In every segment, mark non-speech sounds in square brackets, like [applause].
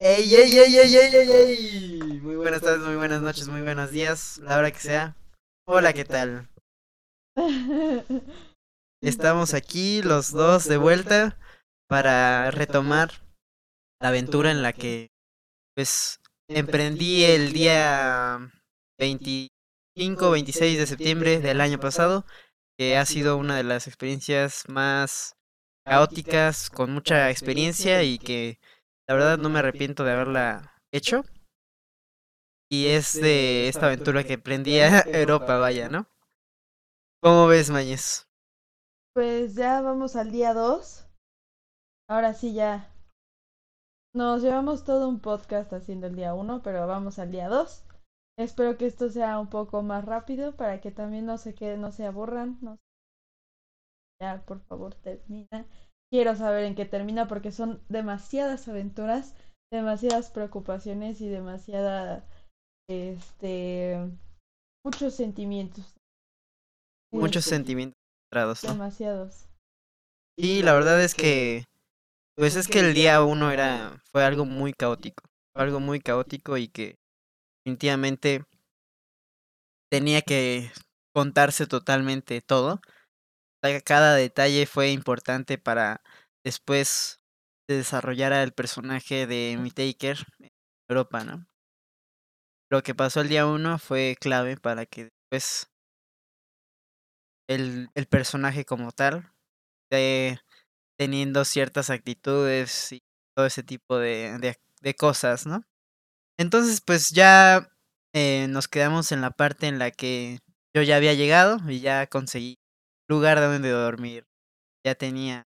ey, ey, ey, ey, ey, ey, ey! Muy buenas tardes, muy buenas noches, muy buenos días, la hora que sea. Hola, ¿qué tal? [laughs] Estamos aquí los dos de vuelta para retomar la aventura en la que pues emprendí el día 25, 26 de septiembre del año pasado, que ha sido una de las experiencias más caóticas, con mucha experiencia y que la verdad no me arrepiento de haberla hecho. Y es de esta aventura que emprendí a [laughs] Europa, vaya, ¿no? ¿Cómo ves, Mañez? Pues ya vamos al día 2. Ahora sí ya. Nos llevamos todo un podcast haciendo el día 1, pero vamos al día 2. Espero que esto sea un poco más rápido para que también no se queden, no se aburran. No... Ya, por favor, termina. Quiero saber en qué termina porque son demasiadas aventuras, demasiadas preocupaciones y demasiada este muchos sentimientos. Muchos sentimientos encontrados, ¿no? Demasiados. Y la verdad es que pues es que el día uno era fue algo muy caótico, fue algo muy caótico y que definitivamente tenía que contarse totalmente todo. Cada detalle fue importante para después de desarrollar al personaje de Mi Taker en Europa, ¿no? Lo que pasó el día uno fue clave para que después el, el personaje como tal esté teniendo ciertas actitudes y todo ese tipo de, de, de cosas, ¿no? Entonces, pues ya eh, nos quedamos en la parte en la que yo ya había llegado y ya conseguí lugar donde dormir. Ya tenía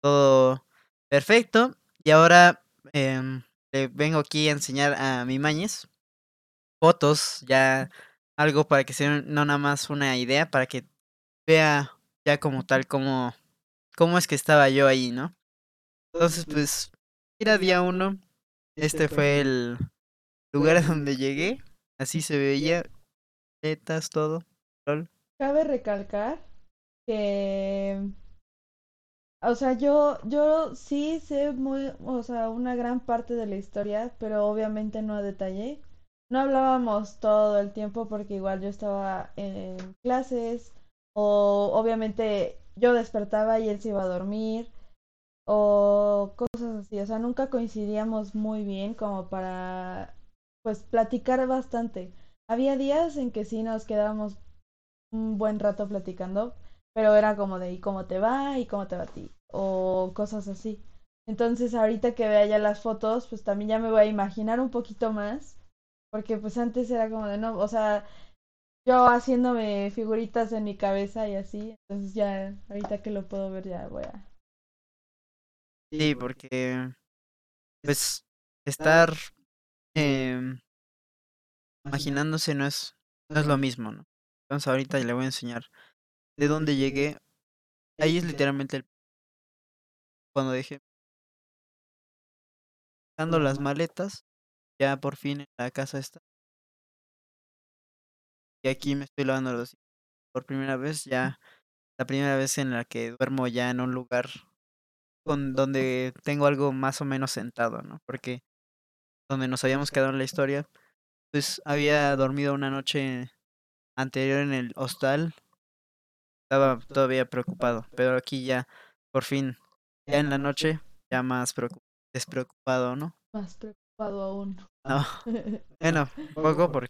todo perfecto. Y ahora eh, le vengo aquí a enseñar a mi mañez fotos, ya algo para que sea no nada más una idea, para que vea ya como tal cómo, cómo es que estaba yo ahí, ¿no? Entonces, pues, era día uno. Este fue el lugar a donde llegué. Así se veía. Tetas, todo. Cabe recalcar que o sea, yo yo sí sé muy, o sea, una gran parte de la historia, pero obviamente no a detalle. No hablábamos todo el tiempo porque igual yo estaba en clases o obviamente yo despertaba y él se iba a dormir o cosas así, o sea, nunca coincidíamos muy bien como para pues platicar bastante. Había días en que sí nos quedábamos un buen rato platicando, pero era como de ¿y cómo te va? ¿y cómo te va a ti? o cosas así. Entonces, ahorita que vea ya las fotos, pues también ya me voy a imaginar un poquito más, porque pues antes era como de no, o sea, yo haciéndome figuritas en mi cabeza y así, entonces ya ahorita que lo puedo ver ya voy a Sí, porque pues estar eh, imaginándose no es no es lo mismo, ¿no? Entonces ahorita le voy a enseñar de dónde llegué. Ahí es literalmente el cuando dejé dando las maletas, ya por fin en la casa está. Y aquí me estoy lavando los por primera vez, ya la primera vez en la que duermo ya en un lugar con donde tengo algo más o menos sentado, ¿no? Porque donde nos habíamos quedado en la historia, pues había dormido una noche anterior en el hostal. Estaba todavía preocupado, pero aquí ya por fin ya en la noche, ya más despreocupado, ¿no? Más preocupado aún. No. [laughs] bueno, un poco por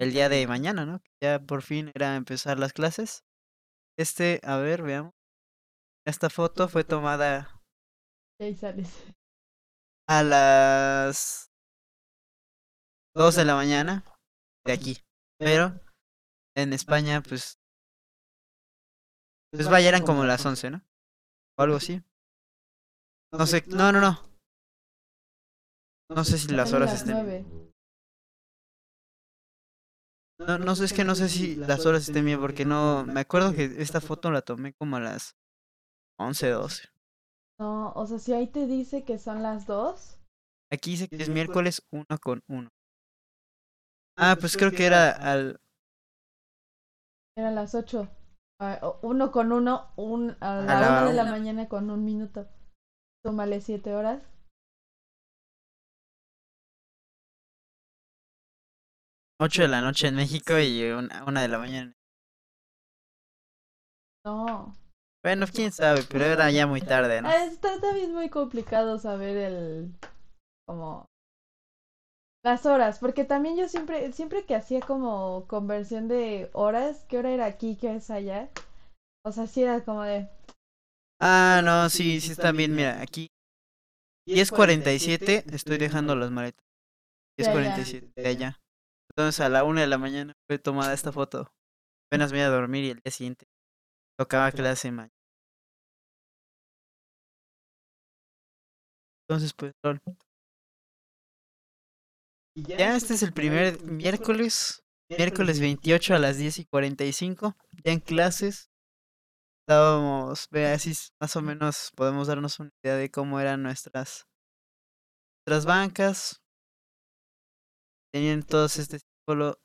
el día de mañana, ¿no? Ya por fin era empezar las clases. Este, a ver, veamos. Esta foto fue tomada. Ahí sales. A las 2 de la mañana de aquí. Pero en España, pues. Pues vaya, eran como las 11, ¿no? O algo así. [laughs] No sé, no, no, no. No sé si las horas estén. No, no sé, es que no sé si las horas estén bien, porque no. Me acuerdo que esta foto la tomé como a las 11, 12. No, o sea, si ahí te dice que son las 2. Aquí dice que es miércoles 1 con 1. Ah, pues creo que era al. Era las 8 uno con uno, un, a la, una de la mañana con un minuto. Tómale siete horas. Ocho de la noche en México y una, una de la mañana. No. Bueno, quién sabe, pero era ya muy tarde, ¿no? Está también muy complicado saber el. como las horas, porque también yo siempre, siempre que hacía como conversión de horas, ¿qué hora era aquí, qué hora es allá? O sea, sí era como de. Ah, no, sí, sí está bien, mira, aquí 10.47 estoy dejando las maletas. De allá. 10.47 de allá. Entonces a la 1 de la mañana fue tomada esta foto. Apenas me iba a dormir y el día siguiente tocaba clase mañana. Entonces pues, lol. Ya este es el primer miércoles, miércoles 28 a las 10 y 45, ya en clases. Estábamos, ve, así más o menos podemos darnos una idea de cómo eran nuestras, nuestras bancas. Tenían todos este símbolo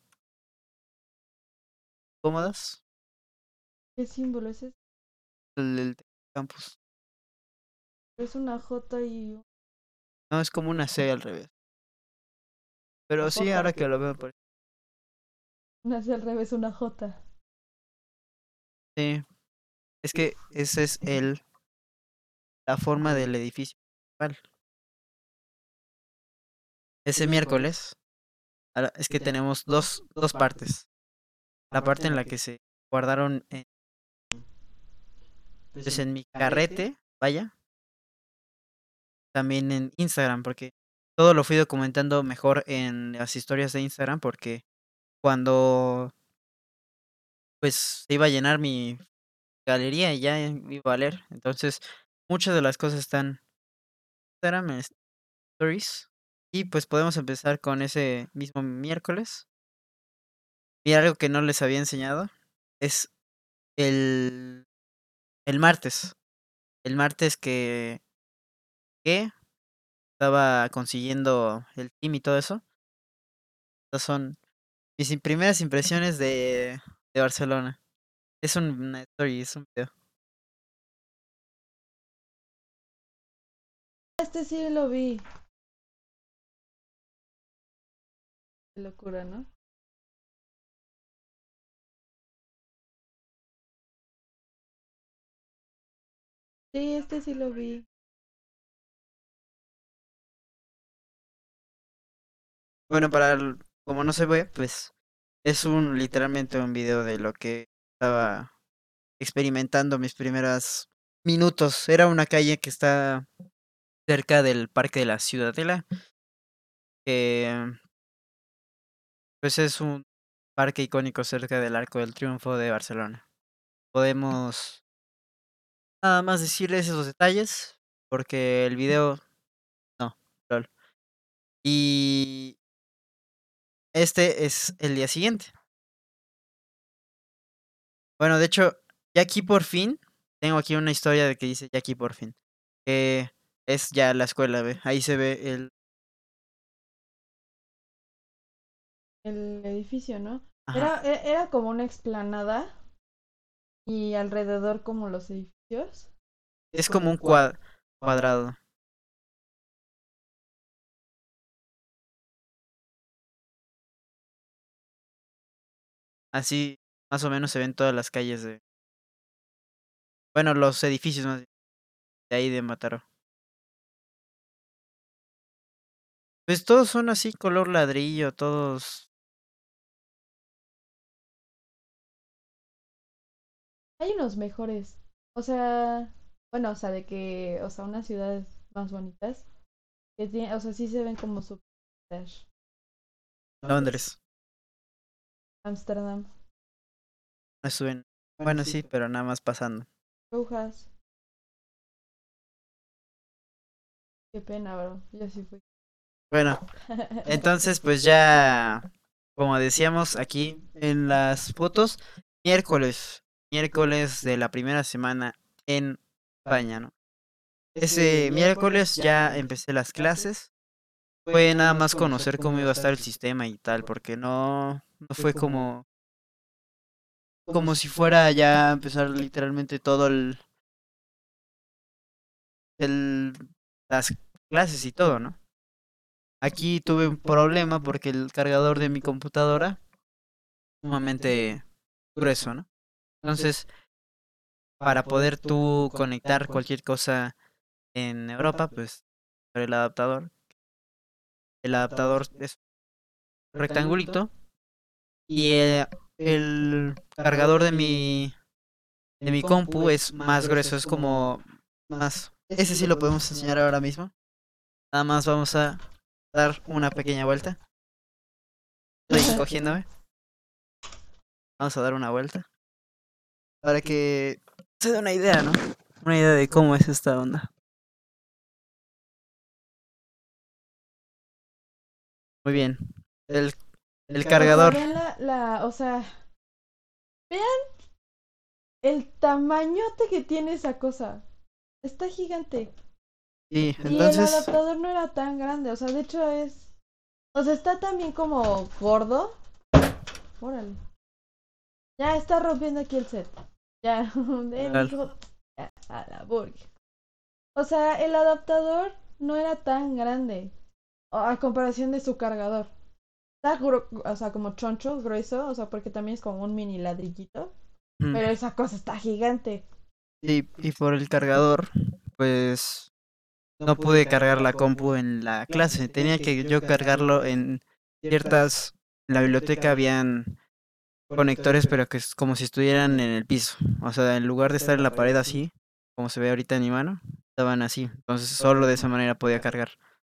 cómodas, ¿Qué símbolo es ese? el, el campus. Es una J y No, es como una C al revés. Pero sí, ahora que lo veo por hacia al revés, una J. Sí. Es que ese es [laughs] el la forma del edificio principal. Ese miércoles ahora, es que tenemos dos, dos partes. La parte en la que se guardaron en, pues en mi carrete, vaya. También en Instagram, porque todo lo fui documentando mejor en las historias de Instagram, porque cuando pues se iba a llenar mi galería y ya iba a leer. Entonces, muchas de las cosas están en Instagram, Stories. Y pues podemos empezar con ese mismo miércoles. Y algo que no les había enseñado es el, el martes. El martes que, que estaba consiguiendo el team y todo eso. Estas son mis im- primeras impresiones de, Barcelona. Es un- una story, es un video. Este sí lo vi. Qué locura, ¿no? Sí, este sí lo vi. Bueno, para el- como no se ve, pues es un literalmente un video de lo que estaba experimentando mis primeros minutos. Era una calle que está cerca del Parque de la Ciudadela, que pues es un parque icónico cerca del Arco del Triunfo de Barcelona. Podemos nada más decirles esos detalles, porque el video no, lol. Y este es el día siguiente. Bueno, de hecho, ya aquí por fin, tengo aquí una historia de que dice ya aquí por fin. Que es ya la escuela, ve. Ahí se ve el. El edificio, ¿no? Era, e- era como una explanada y alrededor como los edificios. Es como un cua- cuadrado. Así más o menos se ven todas las calles de. Bueno, los edificios más bien, de ahí de Mataró. Pues todos son así, color ladrillo, todos. Hay unos mejores. O sea, bueno, o sea, de que, o sea, unas ciudades más bonitas. Que tiene, o sea, sí se ven como super Londres. Amsterdam. No suben. Bueno, sí, pero nada más pasando. Brujas. Qué pena, bro. Yo sí fui. Bueno, [laughs] entonces pues ya, como decíamos aquí en las fotos, miércoles, miércoles de la primera semana en España, ¿no? Ese miércoles ya empecé las clases. Fue nada más conocer cómo iba a estar el sistema y tal, porque no, no fue como, como si fuera ya empezar literalmente todo el, el, las clases y todo, ¿no? aquí tuve un problema porque el cargador de mi computadora sumamente grueso, ¿no? Entonces, para poder tú conectar cualquier cosa en Europa, pues por el adaptador. El adaptador es rectangulito y el, el cargador de mi de mi compu es más grueso, es como más. Ese sí lo podemos enseñar ahora mismo. Nada más vamos a dar una pequeña vuelta. Estoy [laughs] cogiéndome. Vamos a dar una vuelta. Para que se dé una idea, ¿no? Una idea de cómo es esta onda. Muy bien. El, el cargador. Vean la, la, o sea, vean el tamañote que tiene esa cosa. Está gigante. Sí, Y el entonces. adaptador no era tan grande, o sea, de hecho es... O sea, está también como gordo. Órale. Ya está rompiendo aquí el set. Ya, [laughs] hijo, ya, a la burger. O sea, el adaptador no era tan grande a a comparación de su cargador. Está, o sea, como choncho, grueso, o sea, porque también es como un mini ladrillito. mm, Pero esa cosa está gigante. Sí, y por el cargador, pues no pude cargar la compu en la clase. Tenía que yo cargarlo en ciertas. En la biblioteca habían conectores, pero que es como si estuvieran en el piso. O sea, en lugar de estar en la pared así, como se ve ahorita en mi mano, estaban así. Entonces, solo de esa manera podía cargar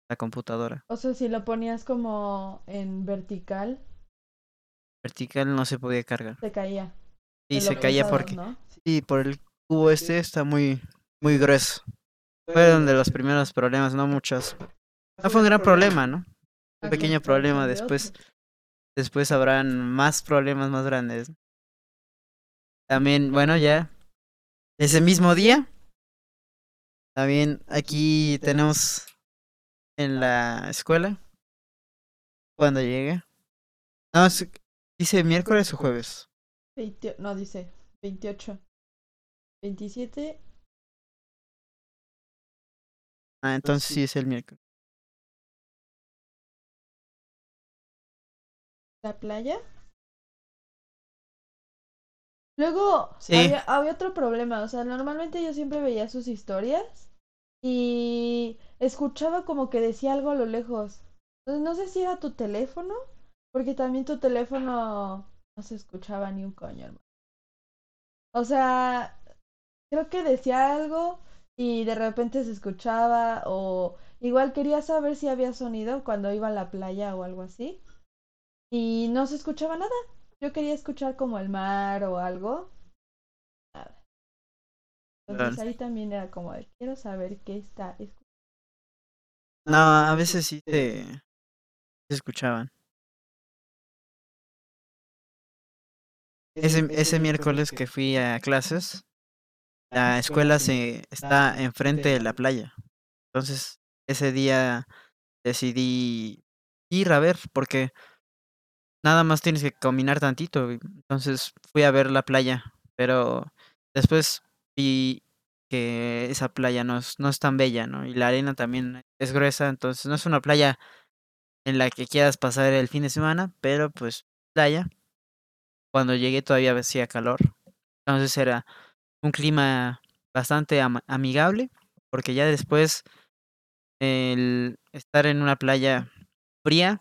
la computadora. O sea, si lo ponías como en vertical, Vertical no se podía cargar. se caía. Y se caía porque. ¿no? Sí, por el cubo este está muy, muy grueso. Fueron de los primeros problemas, no muchos. No fue un gran problema, ¿no? Un pequeño problema de después. Después habrán más problemas más grandes. También, bueno, ya. Ese mismo día. También aquí tenemos en la escuela. Cuando llegue. No, es- dice miércoles o jueves. No, dice 28. 27. Ah, entonces sí es el miércoles. La playa. Luego Sí. había, había otro problema. O sea, normalmente yo siempre veía sus historias y escuchaba como que decía algo a lo lejos. Entonces no sé si era tu teléfono, porque también tu teléfono no se escuchaba ni un coño, hermano. O sea, creo que decía algo y de repente se escuchaba o igual quería saber si había sonido cuando iba a la playa o algo así y no se escuchaba nada. Yo quería escuchar como el mar o algo. Entonces ahí también era como de quiero saber qué está escuchando. No, a veces sí se, se escuchaban. Ese, ese miércoles que fui a clases, la escuela se está enfrente de la playa. Entonces, ese día decidí ir a ver porque nada más tienes que caminar tantito. Entonces fui a ver la playa, pero después vi que esa playa no es, no es tan bella, ¿no? Y la arena también es gruesa, entonces no es una playa en la que quieras pasar el fin de semana, pero pues playa. Cuando llegué todavía hacía calor, entonces era un clima bastante amigable, porque ya después el estar en una playa fría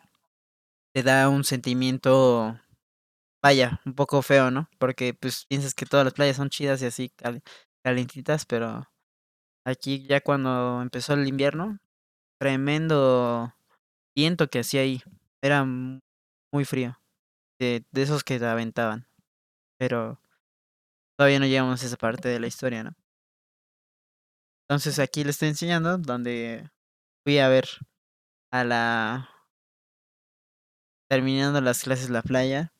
te da un sentimiento, vaya, un poco feo, ¿no? Porque pues piensas que todas las playas son chidas y así calentitas, pero aquí ya cuando empezó el invierno, tremendo viento que hacía ahí, era muy frío, de, de esos que te aventaban, pero todavía no llegamos a esa parte de la historia, ¿no? Entonces aquí le estoy enseñando donde fui a ver a la terminando las clases la playa.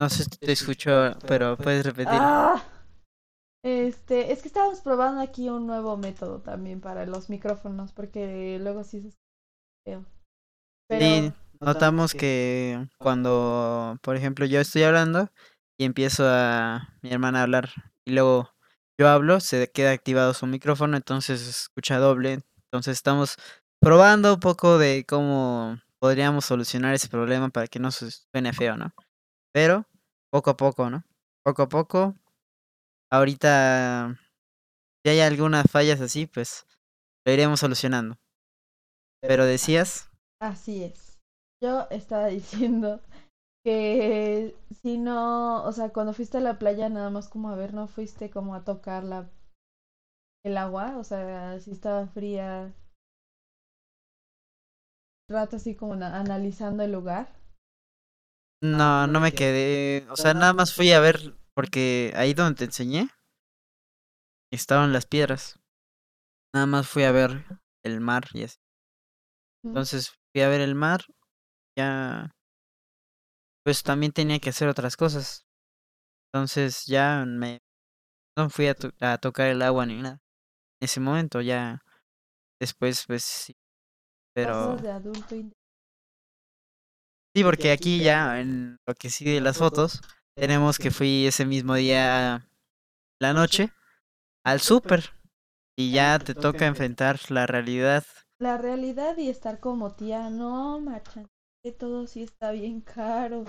No sé si te escucho, pero puedes repetir. ¡Ah! Este, es que estábamos probando aquí un nuevo método también para los micrófonos, porque luego sí se escucha feo. Pero Sí, notamos que cuando, por ejemplo, yo estoy hablando y empiezo a mi hermana a hablar y luego yo hablo, se queda activado su micrófono, entonces se escucha doble. Entonces estamos probando un poco de cómo podríamos solucionar ese problema para que no se suene feo, ¿no? Pero poco a poco, ¿no? Poco a poco. Ahorita, si hay algunas fallas así, pues lo iremos solucionando. Pero decías, Así es. Yo estaba [laughs] diciendo que si no, o sea, cuando fuiste a la playa nada más como a ver, no fuiste como a tocar la, el agua, o sea, si estaba fría, rato así como na- analizando el lugar. No, no me quedé, o sea, nada más fui a ver, porque ahí donde te enseñé, estaban las piedras. Nada más fui a ver el mar y así. Entonces fui a ver el mar, ya, pues también tenía que hacer otras cosas. Entonces ya me, no fui a, to- a tocar el agua ni nada. En ese momento ya, después pues sí, pero... De adulto. Sí, porque aquí ya en lo que sigue las fotos, tenemos que fui ese mismo día, la noche, al súper. Y ya te toca enfrentar la realidad. La realidad y estar como tía, no, marchan, que todo sí está bien caro.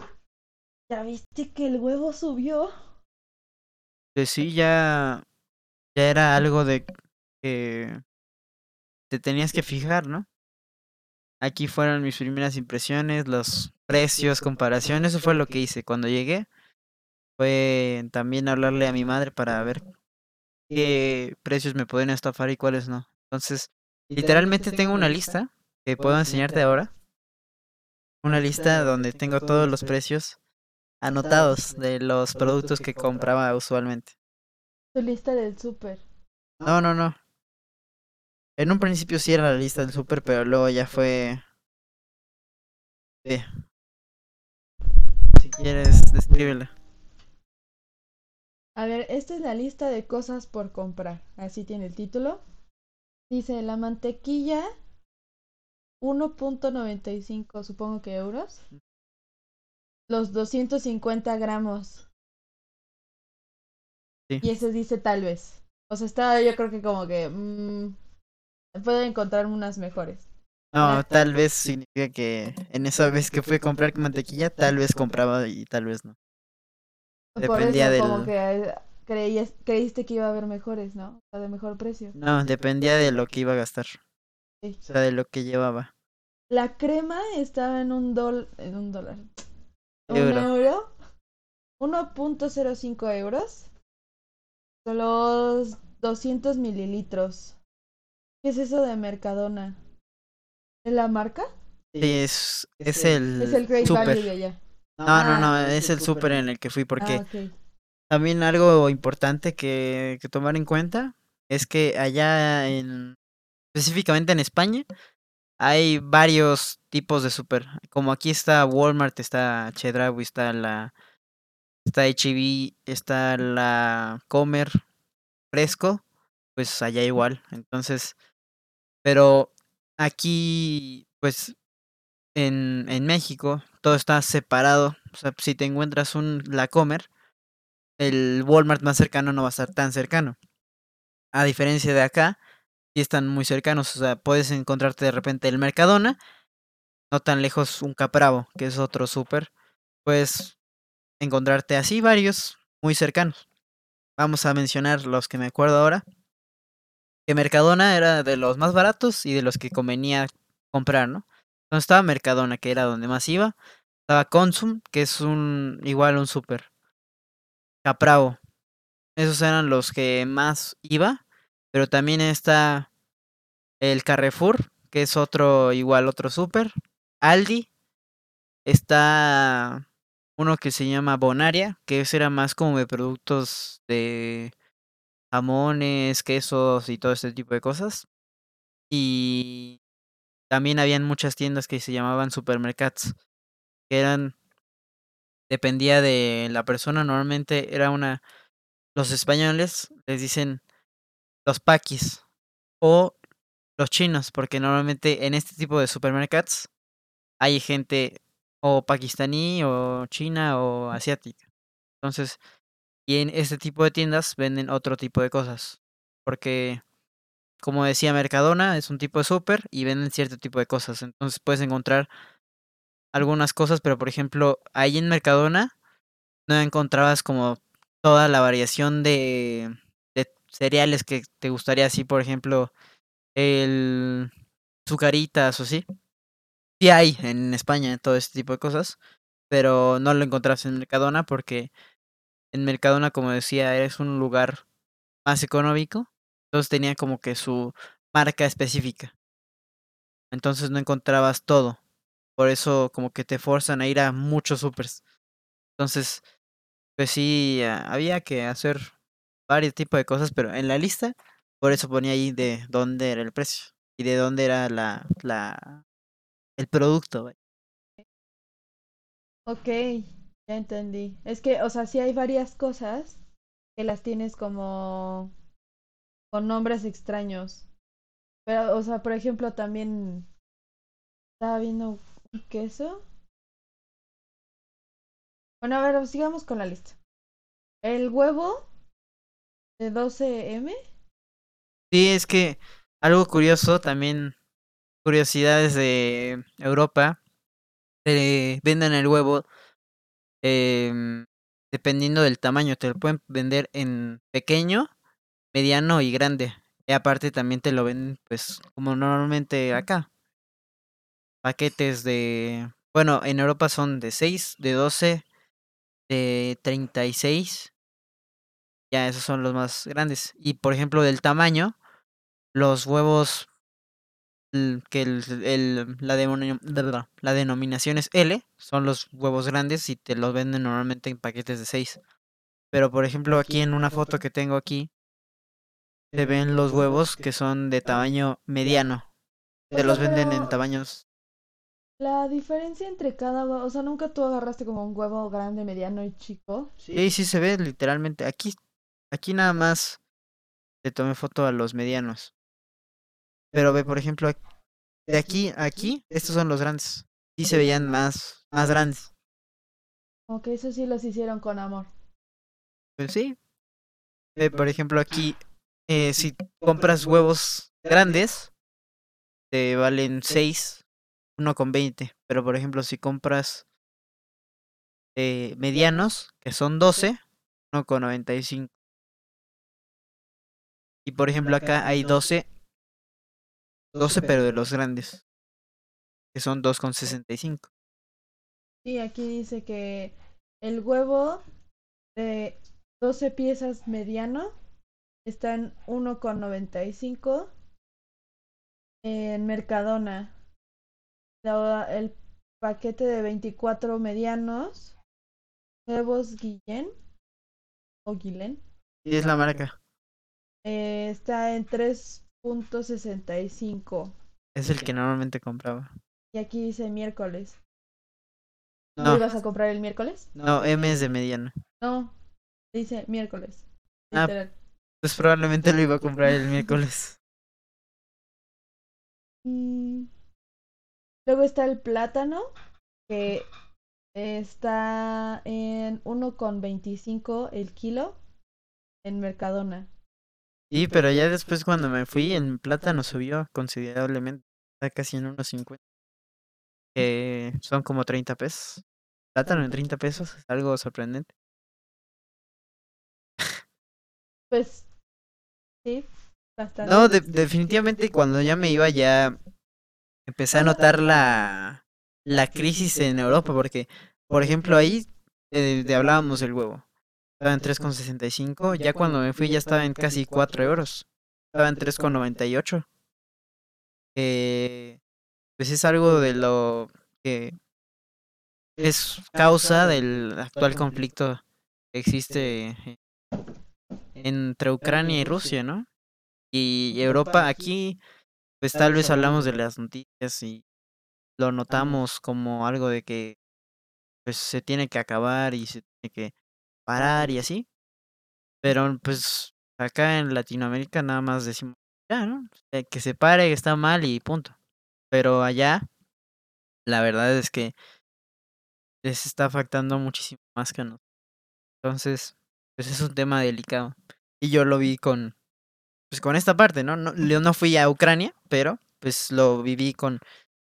¿Ya viste que el huevo subió? Pues sí, ya, ya era algo de que te tenías que fijar, ¿no? Aquí fueron mis primeras impresiones, los precios, comparación, eso fue lo que hice cuando llegué. Fue también hablarle a mi madre para ver qué precios me pueden estafar y cuáles no. Entonces, literalmente tengo una lista que puedo enseñarte ahora. Una lista donde tengo todos los precios anotados de los productos que compraba usualmente. Tu lista del súper. No, no, no. En un principio sí era la lista del súper, pero luego ya fue... Sí. Si quieres, descríbela. A ver, esta es la lista de cosas por comprar. Así tiene el título. Dice la mantequilla 1.95, supongo que euros. Los 250 gramos. Sí. Y ese dice tal vez. O sea, estaba yo creo que como que... mm, puedo encontrar unas mejores. No, tal vez significa que en esa vez que fui a comprar mantequilla, tal vez compraba y tal vez no. Por Dependía eso como del- que creías, creíste que iba a haber mejores, ¿no? O sea, de mejor precio. No, dependía de lo que iba a gastar, Sí. o sea, de lo que llevaba. La crema estaba en un dólar, en un dólar, un Euro. euro, 1.05 euros, los 200 mililitros. ¿Qué es eso de Mercadona? ¿Es la marca? Sí, es, es el Es el Great Value de allá. No, no, no, es el súper en el que fui porque Ah. También algo importante que, que tomar en cuenta es que allá en, específicamente en España, hay varios tipos de súper. Como aquí está Walmart, está Chedraui, está la, está H-E-B, está la Comer, Fresco, pues allá igual. Entonces, pero aquí, pues en, en México, todo está separado. O sea, si te encuentras un La Comer, el Walmart más cercano no va a estar tan cercano. A diferencia de acá, sí están muy cercanos. O sea, puedes encontrarte de repente el Mercadona, no tan lejos un Capravo, que es otro súper. Puedes encontrarte así varios muy cercanos. Vamos a mencionar los que me acuerdo ahora. Que Mercadona era de los más baratos y de los que convenía comprar, ¿no? Entonces estaba Mercadona, que era donde más iba. Estaba Consum, que es un igual un súper. Capravo. Esos eran los que más iba. Pero también está el Carrefour, que es otro, igual otro súper. Aldi. Está uno que se llama Bonaria, que ese era más como de productos de jamones, quesos y todo este tipo de cosas. Y también habían muchas tiendas que se llamaban supermercados, que eran dependía de la persona, normalmente era una los españoles les dicen los paquis o los chinos, porque normalmente en este tipo de supermercados hay gente o pakistaní o china o asiática. Entonces, Y en este tipo de tiendas venden otro tipo de cosas. Porque, como decía Mercadona, es un tipo de súper y venden cierto tipo de cosas. Entonces puedes encontrar algunas cosas, pero por ejemplo, ahí en Mercadona no encontrabas como toda la variación de, de cereales que te gustaría, así por ejemplo, el sucaritas o sí. Sí hay en España todo este tipo de cosas, pero no lo encontrabas en Mercadona porque en Mercadona, como decía, es un lugar más económico, entonces tenía como que su marca específica. Entonces no encontrabas todo. Por eso como que te forzan a ir a muchos supers. Entonces, pues sí, ah, había que hacer varios tipos de cosas, pero en la lista, por eso ponía ahí de dónde era el precio y de dónde era la, la el producto. Ok, ya entendí. Es que, o sea, sí hay varias cosas que las tienes como con nombres extraños. Pero, o sea, por ejemplo, también estaba viendo un queso. Bueno, a ver, sigamos con la lista. El huevo de 12M. Sí, es que algo curioso también, curiosidades de Europa, te venden el huevo em, dependiendo del tamaño, te lo pueden vender en pequeño, mediano y grande. Y aparte también te lo venden pues como normalmente acá. Paquetes de, bueno, en Europa son de 6, de 12, de 36. Ya esos son los más grandes. Y por ejemplo, del tamaño, los huevos que el, el- la, la denominación es L, son los huevos grandes y te los venden normalmente en paquetes de 6. Pero por ejemplo, aquí en una foto que tengo aquí, se ven los huevos que son de tamaño mediano. Te los venden en tamaños... la diferencia entre cada o sea, nunca tú agarraste como un huevo grande, mediano y chico. Sí, sí se ve literalmente. Aquí, aquí nada más le tomé foto a los medianos. Pero ve, por ejemplo, de aquí a aquí, estos son los grandes. Sí se veían más, más grandes. Ok, eso sí los hicieron con amor. Pues sí. Ve, por ejemplo, aquí, eh, si compras huevos grandes, te valen 6, uno con 20. Pero por ejemplo, si compras eh, medianos, que son 12, uno con 95. Y por ejemplo, acá hay 12, 12 pero de los grandes, que son 2 con 65. Y aquí dice que el huevo de 12 piezas mediano está en 1,95 en Mercadona. El paquete de 24 medianos, huevos Guillén o Guilén, Y es la marca. eh, está en 3.65. Es el que normalmente compraba. Y aquí dice miércoles. ¿No No, ibas a comprar el miércoles? no, M es de mediano. No, dice miércoles. Ah, Literal. Pues probablemente lo iba a comprar el miércoles. [laughs] Mm, Luego está el plátano, que está en 1,25 el kilo en Mercadona. Sí, pero ya después cuando me fui, el plátano subió considerablemente. Está casi en unos 50. Que son como 30 pesos. Plátano en 30 pesos es algo sorprendente. Pues sí, bastante. No, de- definitivamente cuando ya me iba ya empecé a notar la, la crisis en Europa porque, por ejemplo, ahí eh, de hablábamos del huevo. Estaba en 3,65. Ya cuando me fui ya estaba en casi 4 euros. Estaba en 3,98. Eh, pues es algo de lo que es causa del actual conflicto que existe entre Ucrania y Rusia, ¿no? Y Europa aquí, pues tal vez hablamos de las noticias y lo notamos como algo de que pues se tiene que acabar y se tiene que parar y así. Pero pues acá en Latinoamérica nada más decimos, ya, ¿no? Eh, Que se pare, que está mal y punto. Pero allá, la verdad es que les está afectando muchísimo más que a nosotros. Entonces, pues es un tema delicado. Y yo lo vi con, pues con esta parte, ¿no? no yo no fui a Ucrania, pero pues lo viví con,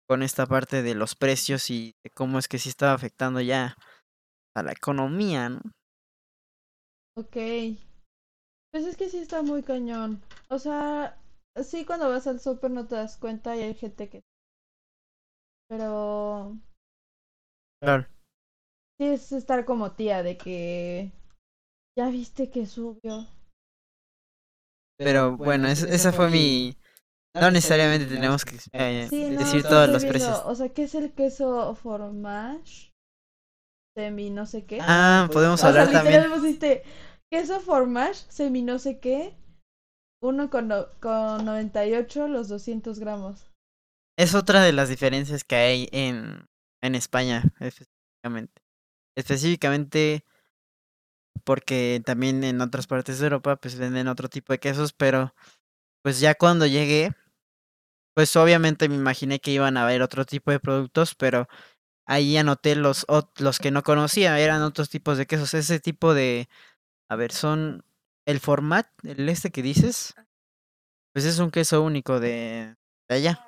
con esta parte de los precios y de cómo es que sí estaba afectando ya a la economía, ¿no? Ok. Pues es que sí está muy cañón. O sea, sí cuando vas al súper no te das cuenta y hay gente que... Pero... Claro. Sí es estar como tía de que... Ya viste que subió. Pero bueno, es- esa fue mi... No necesariamente tenemos que eh, Sí, decir todos los viendo. precios. O sea, ¿qué es el queso fromage? Semi no sé qué. Ah, podemos o sea, hablar literal también. pusiste queso fromage, semi no sé qué. Uno con, no- con 98 los 200 gramos. Es otra de las diferencias que hay en, en España, específicamente. Específicamente porque también en otras partes de Europa pues venden otro tipo de quesos, pero pues ya cuando llegué, pues obviamente me imaginé que iban a haber otro tipo de productos, pero ahí anoté los, los que no conocía, eran otros tipos de quesos, ese tipo de, a ver, son el format, el este que dices, pues es un queso único de, de allá.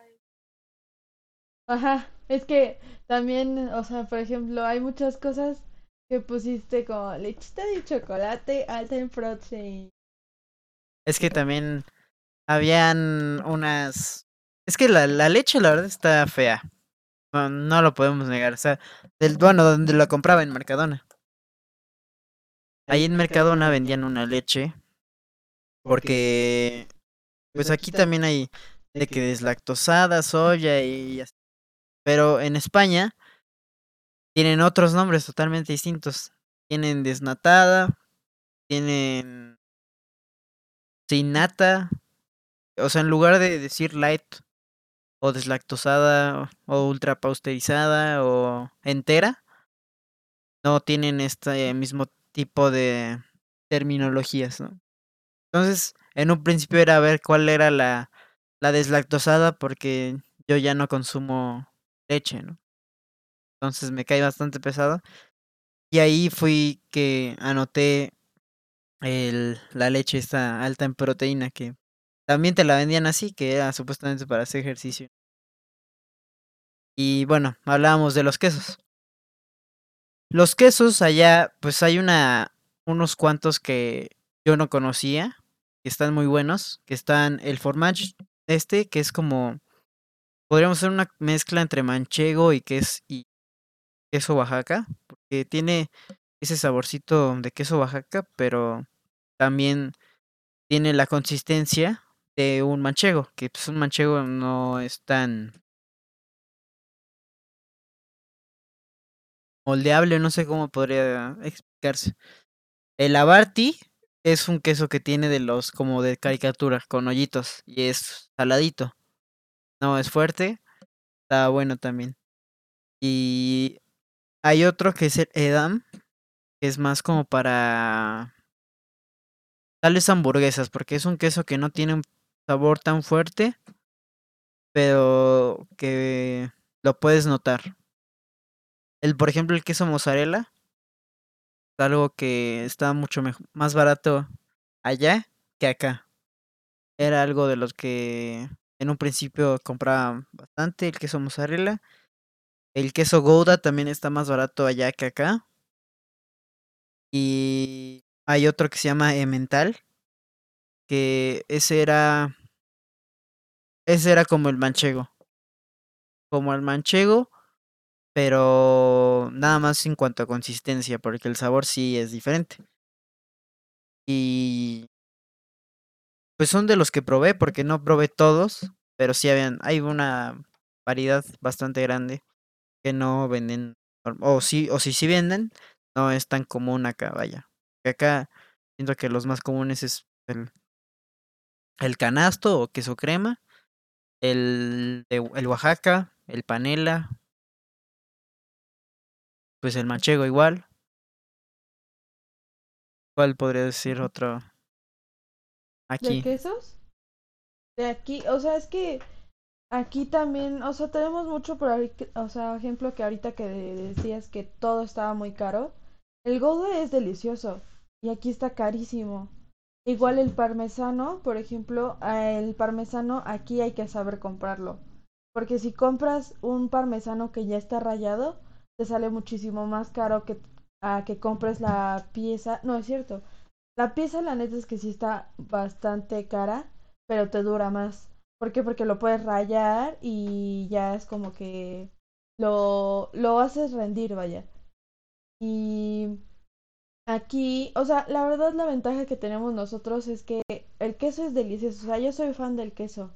Ajá, es que también, o sea, por ejemplo, hay muchas cosas que pusiste como lechita de chocolate alta en proteína. Es que también habían unas... Es que la, la leche la verdad está fea. No, no lo podemos negar. O sea, del, bueno, donde la compraba en Mercadona. Ahí en Mercadona vendían una leche. Porque pues aquí también hay de que deslactosada, soya y así. Pero en España tienen otros nombres totalmente distintos. Tienen desnatada, tienen sin nata. O sea, en lugar de decir light o deslactosada o ultra pasteurizada o entera, no tienen este mismo tipo de terminologías, ¿no? Entonces, en un principio era ver cuál era la, la deslactosada porque yo ya no consumo leche, ¿no? Entonces me cae bastante pesado. Y ahí fui que anoté el, la leche está alta en proteína que también te la vendían así, que era supuestamente para hacer ejercicio. Y bueno, hablábamos de los quesos. Los quesos allá, pues hay una unos cuantos que yo no conocía, que están muy buenos, que están el formage este, que es como podríamos hacer una mezcla entre manchego y ques y queso Oaxaca, porque tiene ese saborcito de queso Oaxaca, pero también tiene la consistencia de un manchego, que pues un manchego no es tan moldeable, no sé cómo podría explicarse. El Abarty es un queso que tiene de los como de caricatura, con hoyitos, y es saladito. No es fuerte, está bueno también. Y hay otro que es el Edam, que es más como para tales hamburguesas, porque es un queso que no tiene un sabor tan fuerte, pero que lo puedes notar. El, por ejemplo, el queso mozzarella es algo que está mucho más barato allá que acá. Era algo de los que en un principio compraba bastante, el queso mozzarella. El queso Gouda también está más barato allá que acá. Y hay otro que se llama Emmental, que ese era ese era como el manchego, como el manchego, pero nada más en cuanto a consistencia, porque el sabor sí es diferente. Y pues son de los que probé, porque no probé todos, pero sí habían, hay una variedad bastante grande que no venden, o sí, o si sí venden, no es tan común acá, vaya. Acá siento que los más comunes es el, el canasto o queso crema, el, el Oaxaca, el panela, pues el manchego igual. ¿Cuál podría decir otro? ¿De Aquí. quesos? De aquí, o sea, es que aquí también, o sea, tenemos mucho por ahí, o sea, ejemplo que ahorita que de- decías que todo estaba muy caro. El Gouda es delicioso. y aquí está carísimo. Igual el parmesano, por ejemplo, el parmesano aquí hay que saber comprarlo. Porque si compras un parmesano que ya está rallado, te sale muchísimo más caro que a que compres la pieza. No, es cierto. La pieza, la neta es que sí está bastante cara, pero te dura más. ¿Por qué? Porque lo puedes rayar y ya es como que lo, lo haces rendir, vaya. Y aquí, o sea, la verdad la ventaja que tenemos nosotros es que el queso es delicioso. O sea, yo soy fan del queso.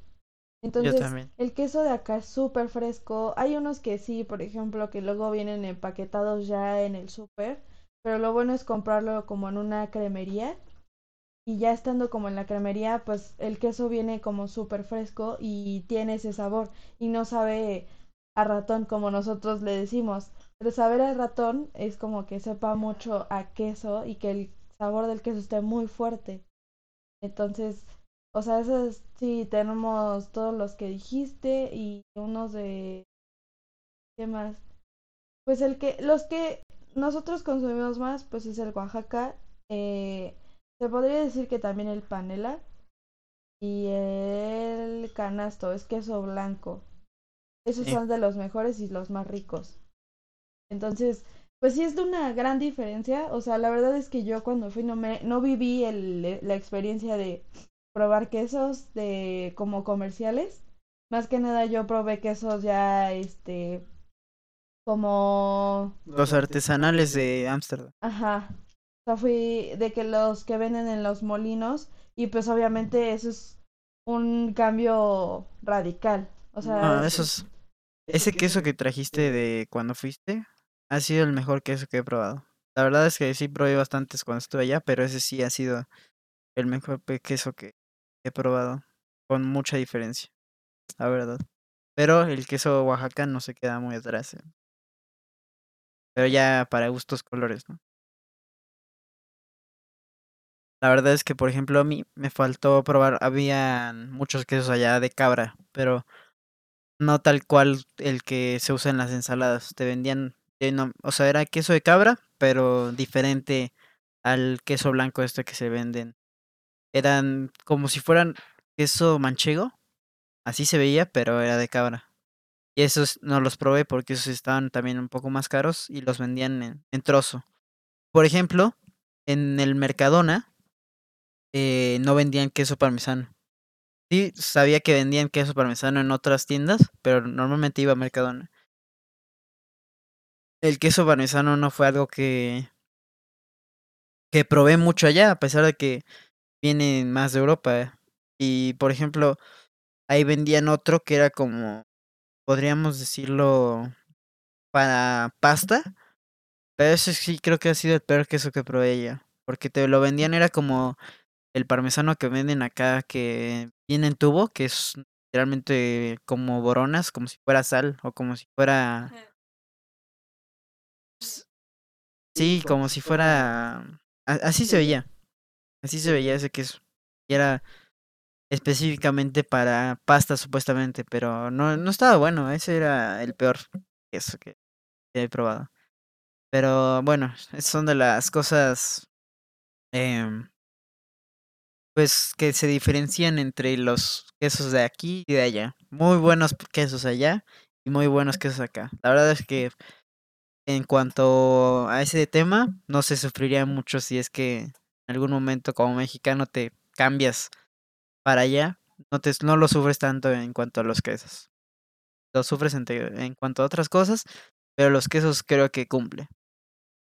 Yo Entonces, también. el queso de acá es súper fresco. Hay unos que sí, por ejemplo, que luego vienen empaquetados ya en el súper, pero lo bueno es comprarlo como en una cremería y ya estando como en la cremería, pues el queso viene como súper fresco y tiene ese sabor y no sabe a ratón como nosotros le decimos. Pero saber a ratón es como que sepa mucho a queso y que el sabor del queso esté muy fuerte. Entonces, o sea, esos sí tenemos todos los que dijiste y unos de ¿qué más? Pues el que los que nosotros consumimos más pues es el Oaxaca. Eh, se podría decir que también el panela y el canasto es queso blanco. Esos Sí, son de los mejores y los más ricos. Entonces, pues sí es de una gran diferencia. O sea, la verdad es que yo cuando fui no me no viví el, la experiencia de probar quesos de como comerciales. Más que nada yo probé quesos ya este como los artesanales de Ámsterdam. ajá. O sea, fui de que los que venden en los molinos y pues obviamente eso es un cambio radical. O sea, No, es esos, ese queso que trajiste de cuando fuiste ha sido el mejor queso que he probado. La verdad es que sí probé bastantes cuando estuve allá, pero ese sí ha sido el mejor queso que he probado, con mucha diferencia, la verdad. Pero el queso Oaxaca no se queda muy atrás, eh, pero ya para gustos colores, ¿no? La verdad es que, por ejemplo, a mí me faltó probar, habían muchos quesos allá de cabra, pero no tal cual el que se usa en las ensaladas. Te vendían, eh, o sea, era queso de cabra, pero diferente al queso blanco este que se venden. Eran como si fueran queso manchego, así se veía, pero era de cabra. Y esos no los probé porque esos estaban también un poco más caros y los vendían en, trozo. Por ejemplo, en el Mercadona eh, no vendían queso parmesano. Sí, sabía que vendían queso parmesano en otras tiendas, pero normalmente iba a Mercadona. El queso parmesano no fue algo que, que probé mucho allá, a pesar de que viene más de Europa. eh. Y por ejemplo, ahí vendían otro que era como, podríamos decirlo, para pasta, pero ese sí creo que ha sido el peor queso que probé allá. Porque te lo vendían, era como el parmesano que venden acá, que viene en tubo, que es literalmente como boronas, como si fuera sal, o como si fuera... Sí, como si fuera... Así se veía, así se veía ese queso. Y era específicamente para pasta supuestamente, pero no, no estaba bueno, ese era el peor queso que he probado. Pero bueno, son de las cosas em, pues que se diferencian entre los quesos de aquí y de allá. Muy buenos quesos allá y muy buenos quesos acá. La verdad es que en cuanto a ese tema, no se sufriría mucho si es que algún momento como mexicano te cambias para allá. No, te, no lo sufres tanto en cuanto a los quesos. Lo sufres en, en cuanto a otras cosas, pero los quesos creo que cumple.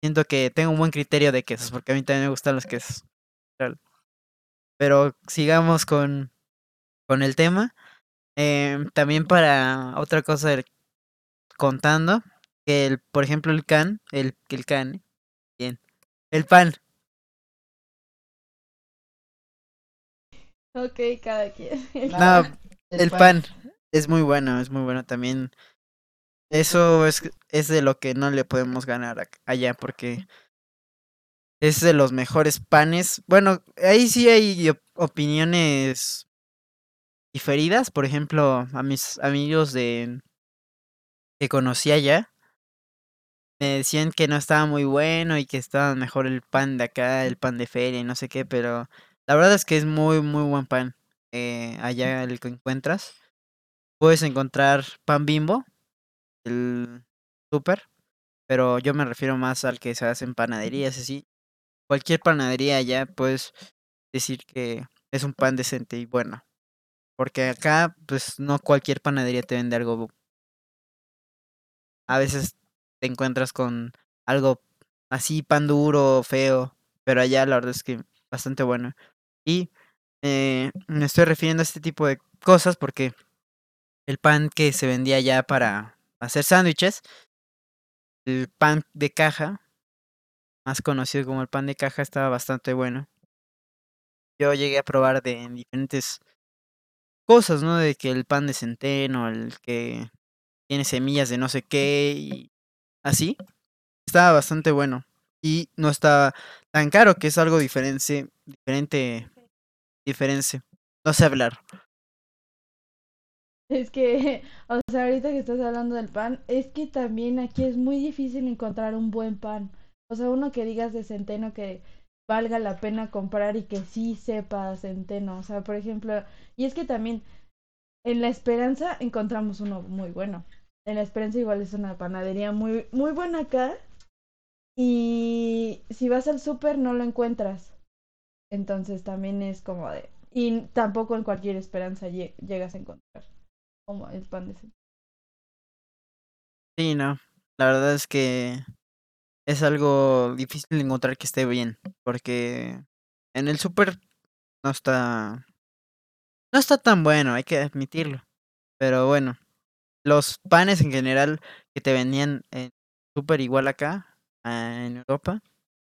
Siento que tengo un buen criterio de quesos, porque a mí también me gustan los quesos. Pero sigamos con, con el tema. Em, también para otra cosa contando, que el, por ejemplo el can, el, el can, bien, el pan, ok, cada quien. [laughs] No, el pan es muy bueno, es muy bueno también. Eso es, es de lo que no le podemos ganar allá, porque es de los mejores panes. Bueno, ahí sí hay op- opiniones diferidas. Por ejemplo, a mis amigos de que conocí allá, me decían que no estaba muy bueno y que estaba mejor el pan de acá, el pan de feria y no sé qué, pero la verdad es que es muy, muy buen pan. Eh, allá el que encuentras. Puedes encontrar pan bimbo, el súper, pero yo me refiero más al que se hace en panaderías, así. Cualquier panadería allá puedes decir que es un pan decente y bueno. Porque acá, pues no cualquier panadería te vende algo. A veces te encuentras con algo así, pan duro, feo, pero allá la verdad es que bastante bueno. Y eh, me estoy refiriendo a este tipo de cosas porque el pan que se vendía allá para hacer sándwiches, el pan de caja, más conocido como el pan de caja, estaba bastante bueno. Yo llegué a probar de diferentes cosas, ¿no? De que el pan de centeno, el que tiene semillas de no sé qué y así. Estaba bastante bueno y no estaba tan caro, que es algo diferente, diferente, diferente. No sé hablar. Es que, [laughs] o sea, ahorita que estás hablando del pan, es que también aquí es muy difícil encontrar un buen pan. O sea, uno que digas de centeno que valga la pena comprar y que sí sepa centeno. O sea, por ejemplo, y es que también en La Esperanza encontramos uno muy bueno. En La Esperanza igual es una panadería muy, muy buena acá. Y si vas al súper no lo encuentras. Entonces también es como de... Y tampoco en cualquier esperanza llegas a encontrar como el pan de. Sí, no. La verdad es que es algo difícil de encontrar que esté bien, porque en el súper no está no está tan bueno, hay que admitirlo. Pero bueno, los panes en general que te vendían en súper igual acá, ah, en Europa,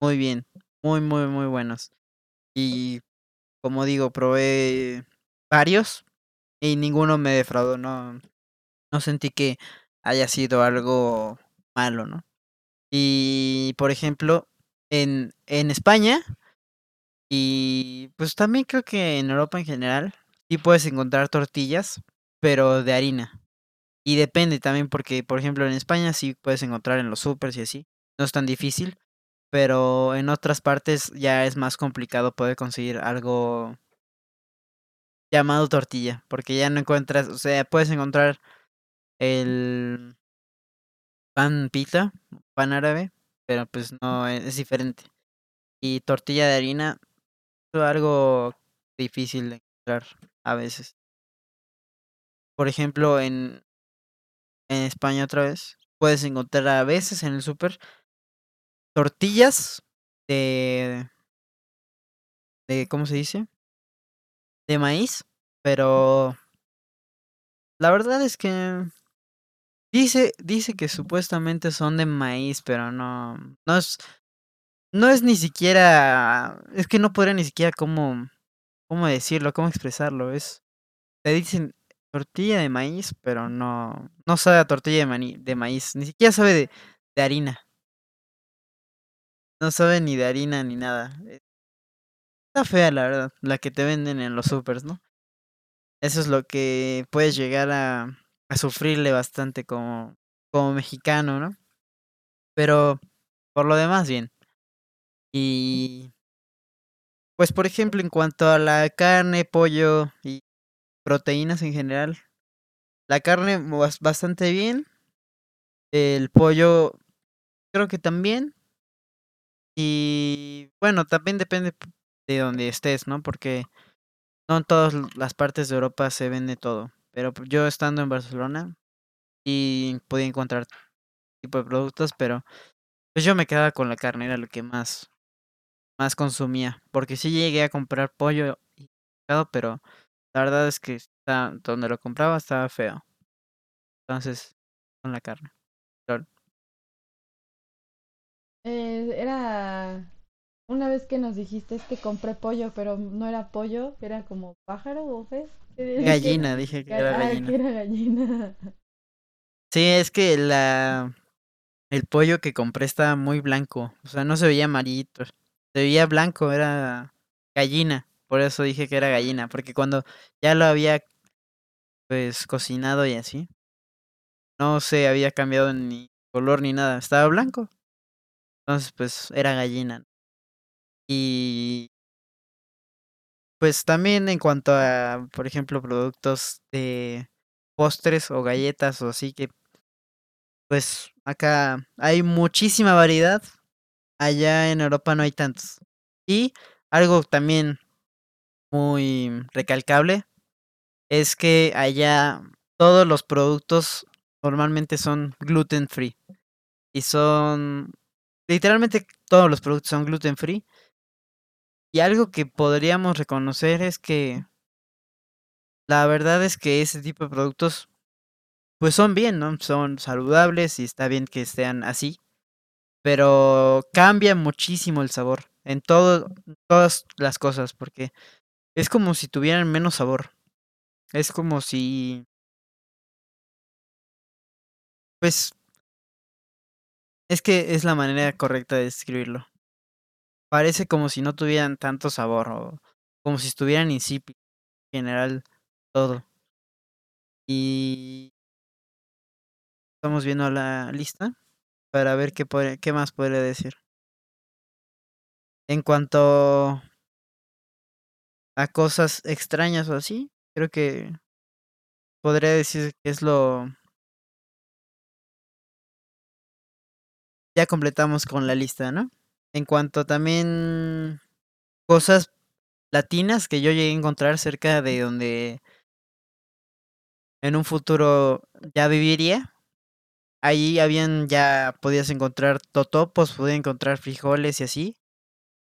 muy bien, muy, muy, muy buenos. Y como digo, probé varios y ninguno me defraudó, no, no sentí que haya sido algo malo, ¿no? Y por ejemplo, en, en España, y pues también creo que en Europa en general, sí puedes encontrar tortillas, pero de harina. Y depende también porque, por ejemplo, en España sí puedes encontrar en los supers y así. No es tan difícil, pero en otras partes ya es más complicado poder conseguir algo llamado tortilla, porque ya no encuentras, o sea, puedes encontrar el pan pita, pan árabe, pero pues no, e, es diferente. Y tortilla de harina es algo difícil de encontrar a veces. Por ejemplo, en, en España otra vez, puedes encontrar a veces en el súper tortillas de, de, ¿cómo se dice? De maíz, pero la verdad es que dice, dice que supuestamente son de maíz, pero no, no es, no es ni siquiera, es que no podría ni siquiera cómo, cómo decirlo, cómo expresarlo, es, te dicen tortilla de maíz, pero no, no sabe a tortilla de, de maíz, ni siquiera sabe de, de harina. No sabe ni de harina ni nada. Eh, está fea, la verdad, la que te venden en los supers, ¿no? Eso es lo que puedes llegar a, sufrirle bastante como, como mexicano, ¿no? Pero por lo demás, bien. Y pues por ejemplo, en cuanto a la carne, pollo y proteínas en general, la carne bastante bien. El pollo creo que también. Y bueno, también depende de donde estés, ¿no? Porque no en todas las partes de Europa se vende todo. Pero yo estando en Barcelona y podía encontrar tipo de productos, pero pues yo me quedaba con la carne, era lo que más más consumía, porque sí llegué a comprar pollo y pescado, pero la verdad es que está, donde lo compraba estaba feo. Entonces, con la carne. Eh, era una vez que nos dijiste es que compré pollo, pero no era pollo, era como pájaro o pez. Gallina, dije que era gallina. que era gallina. Sí, es que la el pollo que compré estaba muy blanco, o sea, no se veía amarillito, se veía blanco, era gallina, por eso dije que era gallina, porque cuando ya lo había pues cocinado y así, no se había cambiado ni color ni nada, estaba blanco. Entonces, pues era gallina. Y pues también en cuanto a, por ejemplo, productos de postres o galletas o así que pues acá hay muchísima variedad. Allá en Europa no hay tantos. Y algo también muy recalcable es que allá todos los productos normalmente son gluten free. Y son literalmente todos los productos son gluten free. Y algo que podríamos reconocer es que la verdad es que ese tipo de productos pues son bien, ¿no? Son saludables y está bien que estén así. Pero cambia muchísimo el sabor en todo, todas las cosas porque es como si tuvieran menos sabor. Es como si pues es que es la manera correcta de describirlo. Parece como si no tuvieran tanto sabor o como si estuvieran insípidos en general todo. Y estamos viendo la lista para ver qué, puede, qué más podría decir. En cuanto a cosas extrañas o así, creo que podría decir que es lo... Ya completamos con la lista, ¿no? En cuanto también cosas latinas que yo llegué a encontrar cerca de donde en un futuro ya viviría. Ahí habían ya podías encontrar totopos, podías encontrar frijoles y así.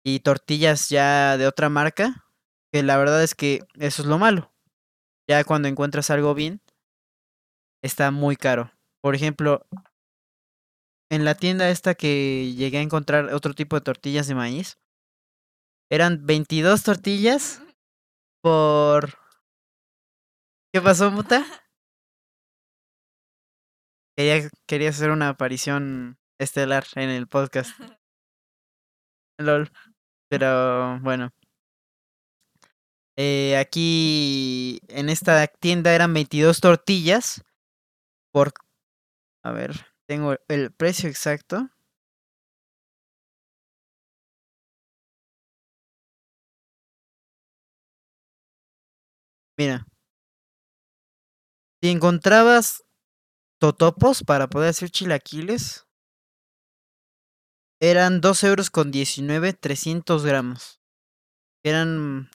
Y tortillas ya de otra marca. Que la verdad es que eso es lo malo. Ya cuando encuentras algo bien, está muy caro. Por ejemplo, en la tienda esta que llegué a encontrar otro tipo de tortillas de maíz. Eran 22 tortillas por... ¿Qué pasó, muta? [laughs] Quería, quería hacer una aparición estelar en el podcast. [laughs] LOL. Pero bueno. Eh, aquí en esta tienda eran 22 tortillas por... A ver, tengo el precio exacto. Mira. Si encontrabas totopos para poder hacer chilaquiles, eran 2 euros con 19, 300 gramos. Eran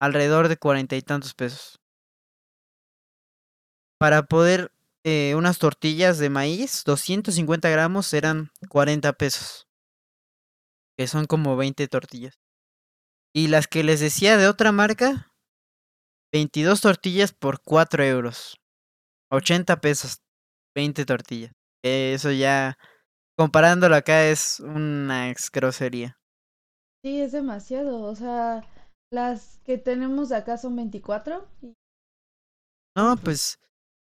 alrededor de cuarenta y tantos pesos. Para poder eh, unas tortillas de maíz, 250 gramos, eran 40 pesos. Que son como 20 tortillas. Y las que les decía de otra marca, 22 tortillas por 4 euros. 80 pesos, 20 tortillas. Eso ya, comparándolo acá, es una ex grosería. Sí, es demasiado. O sea, las que tenemos acá son 24. Y... No, pues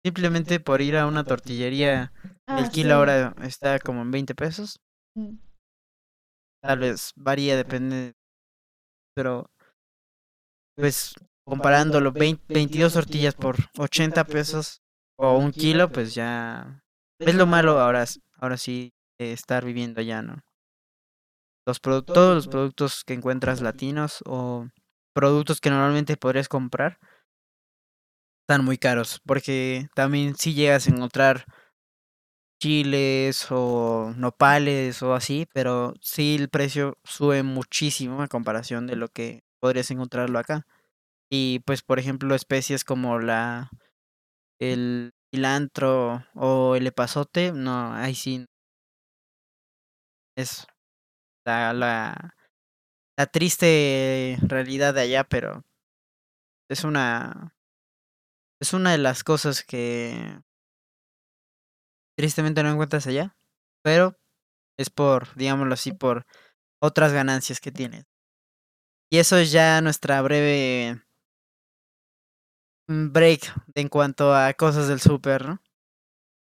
simplemente por ir a una tortillería, el Ah, kilo sí. ahora está como en 20 pesos. Mm. Tal vez varía, depende. Pero, pues, comparándolo, 20 22 tortillas por 80 pesos o un kilo, pues ya es lo malo ahora, ahora sí de estar viviendo allá, ¿no? Los todos los productos que encuentras latinos o productos que normalmente podrías comprar están muy caros, porque también si llegas a encontrar chiles o nopales o así, pero sí el precio sube muchísimo a comparación de lo que podrías encontrarlo acá. Y pues, por ejemplo, especies como la el cilantro o el epazote, no, ahí sí es la, la, la triste realidad de allá, pero es una es una de las cosas que tristemente no encuentras allá, pero es por, digámoslo así, por otras ganancias que tienes. Y eso es ya nuestra breve mm, break en cuanto a cosas del súper, ¿no?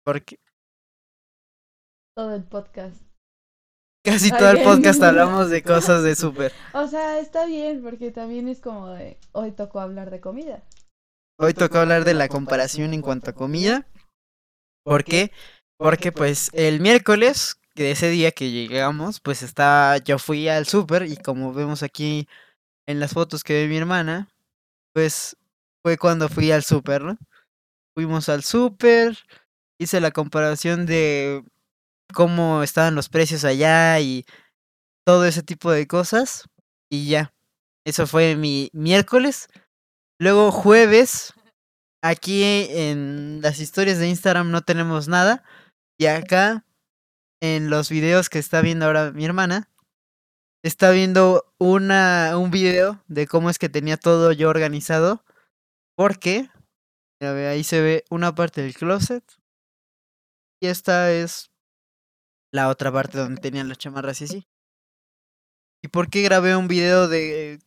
Porque Todo el podcast. casi todo el podcast [laughs] hablamos de cosas de súper. O sea, está bien, porque también es como de, hoy tocó hablar de comida. Hoy tocó hablar de la comparación en cuanto a comida. ¿Por qué? Porque pues el miércoles, de ese día que llegamos, pues estaba, yo fui al súper y como vemos aquí en las fotos que ve mi hermana, pues fue cuando fui al súper, ¿no? Fuimos al súper, hice la comparación de cómo estaban los precios allá y todo ese tipo de cosas y ya. Eso fue mi miércoles. Luego jueves, aquí en las historias de Instagram no tenemos nada. Y acá, en los videos que está viendo ahora mi hermana, está viendo una, un video de cómo es que tenía todo yo organizado. Porque, ahí se ve una parte del closet. Y esta es la otra parte donde tenían las chamarras y así. ¿Y por qué grabé un video de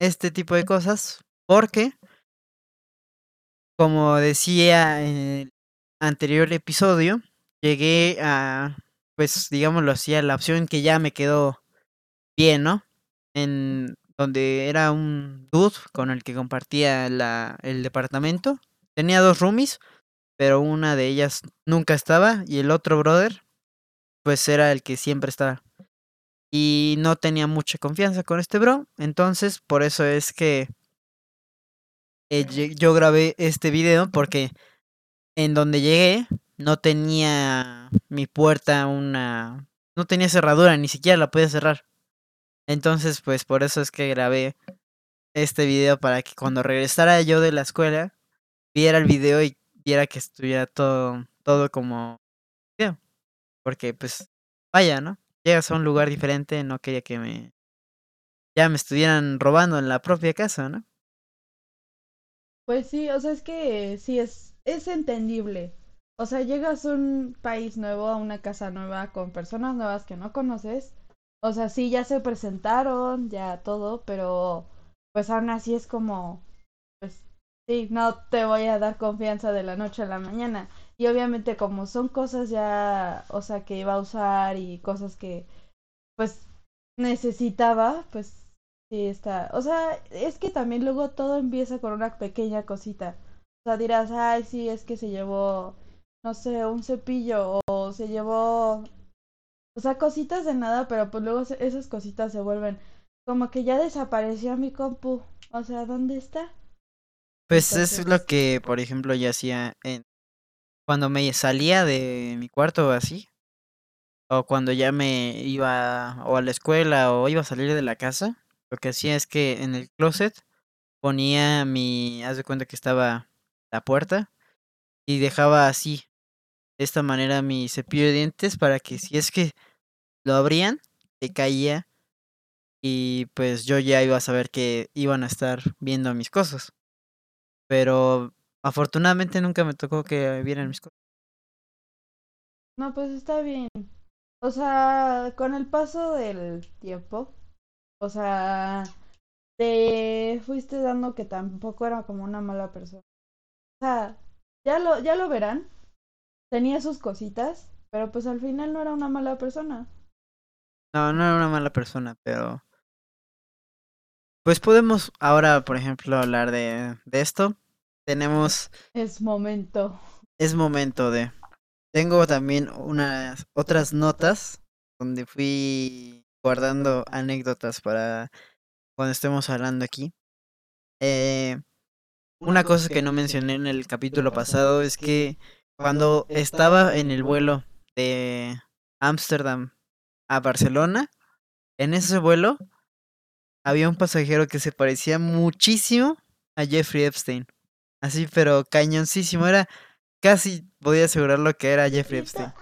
este tipo de cosas? Porque, como decía en el anterior episodio, llegué a, pues digámoslo así, a la opción que ya me quedó bien, ¿no? En donde era un dude con el que compartía la, el departamento. Tenía dos roomies, pero una de ellas nunca estaba y el otro brother, pues era el que siempre estaba y no tenía mucha confianza con este bro. Entonces, por eso es que eh, yo grabé este video porque en donde llegué no tenía mi puerta una... No tenía cerradura, ni siquiera la podía cerrar. Entonces, pues por eso es que grabé este video para que cuando regresara yo de la escuela viera el video y viera que estuviera todo, todo como... Porque pues, vaya, ¿no? llegas a un lugar diferente, no quería que me ya me estuvieran robando en la propia casa, ¿no? Pues sí, o sea, es que sí es es entendible. O sea, llegas a un país nuevo, a una casa nueva con personas nuevas que no conoces. O sea, sí ya se presentaron, ya todo, pero pues aún así es como pues sí, no te voy a dar confianza de la noche a la mañana. Y obviamente como son cosas ya, o sea, que iba a usar y cosas que pues necesitaba, pues sí está. O sea, es que también luego todo empieza con una pequeña cosita. O sea, dirás, ay, sí, es que se llevó, no sé, un cepillo o se llevó, o sea, cositas de nada, pero pues luego esas cositas se vuelven como que ya desapareció mi compu. O sea, ¿dónde está? Pues eso es lo que, por ejemplo, yo hacía en cuando me salía de mi cuarto o así, o cuando ya me iba o a la escuela o iba a salir de la casa, lo que hacía es que en el closet ponía mi, haz de cuenta que estaba la puerta y dejaba así, de esta manera mi cepillo de dientes para que si es que lo abrían, se caía y pues yo ya iba a saber que iban a estar viendo mis cosas. Pero Afortunadamente nunca me tocó que vieran mis cosas. No, pues está bien. O sea, con el paso del tiempo, o sea, te fuiste dando que tampoco era como una mala persona. O sea, ya lo, ya lo verán. Tenía sus cositas, pero pues al final no era una mala persona. No, no era una mala persona, pero... Pues podemos ahora, por ejemplo, hablar de, de esto tenemos... Es momento. Es momento de... Tengo también unas otras notas donde fui guardando anécdotas para cuando estemos hablando aquí. Eh, una cosa que no mencioné en el capítulo pasado es que cuando estaba en el vuelo de Ámsterdam a Barcelona, en ese vuelo había un pasajero que se parecía muchísimo a Jeffrey Epstein. Así, pero cañoncísimo. Era casi, podía asegurar lo que era Jeffrey Epstein.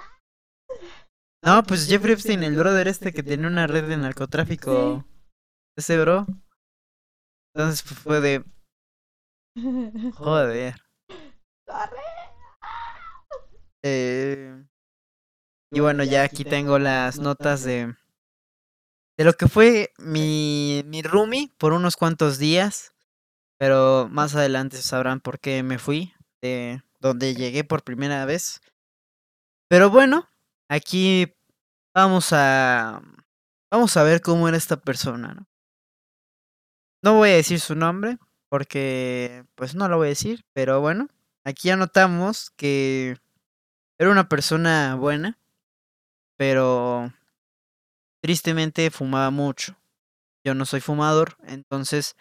No, pues Jeffrey Epstein, el brother este que tiene una red de narcotráfico. Ese bro. Entonces pues, fue de. Joder. [laughs] Eh, y bueno, ya aquí tengo las notas de. De lo que fue mi, mi roomie por unos cuantos días. Pero más adelante sabrán por qué me fui de donde llegué por primera vez. Pero bueno, aquí vamos a vamos a ver cómo era esta persona, ¿no? No voy a decir su nombre porque pues no lo voy a decir, pero bueno, aquí anotamos que era una persona buena, pero tristemente fumaba mucho. Yo no soy fumador, entonces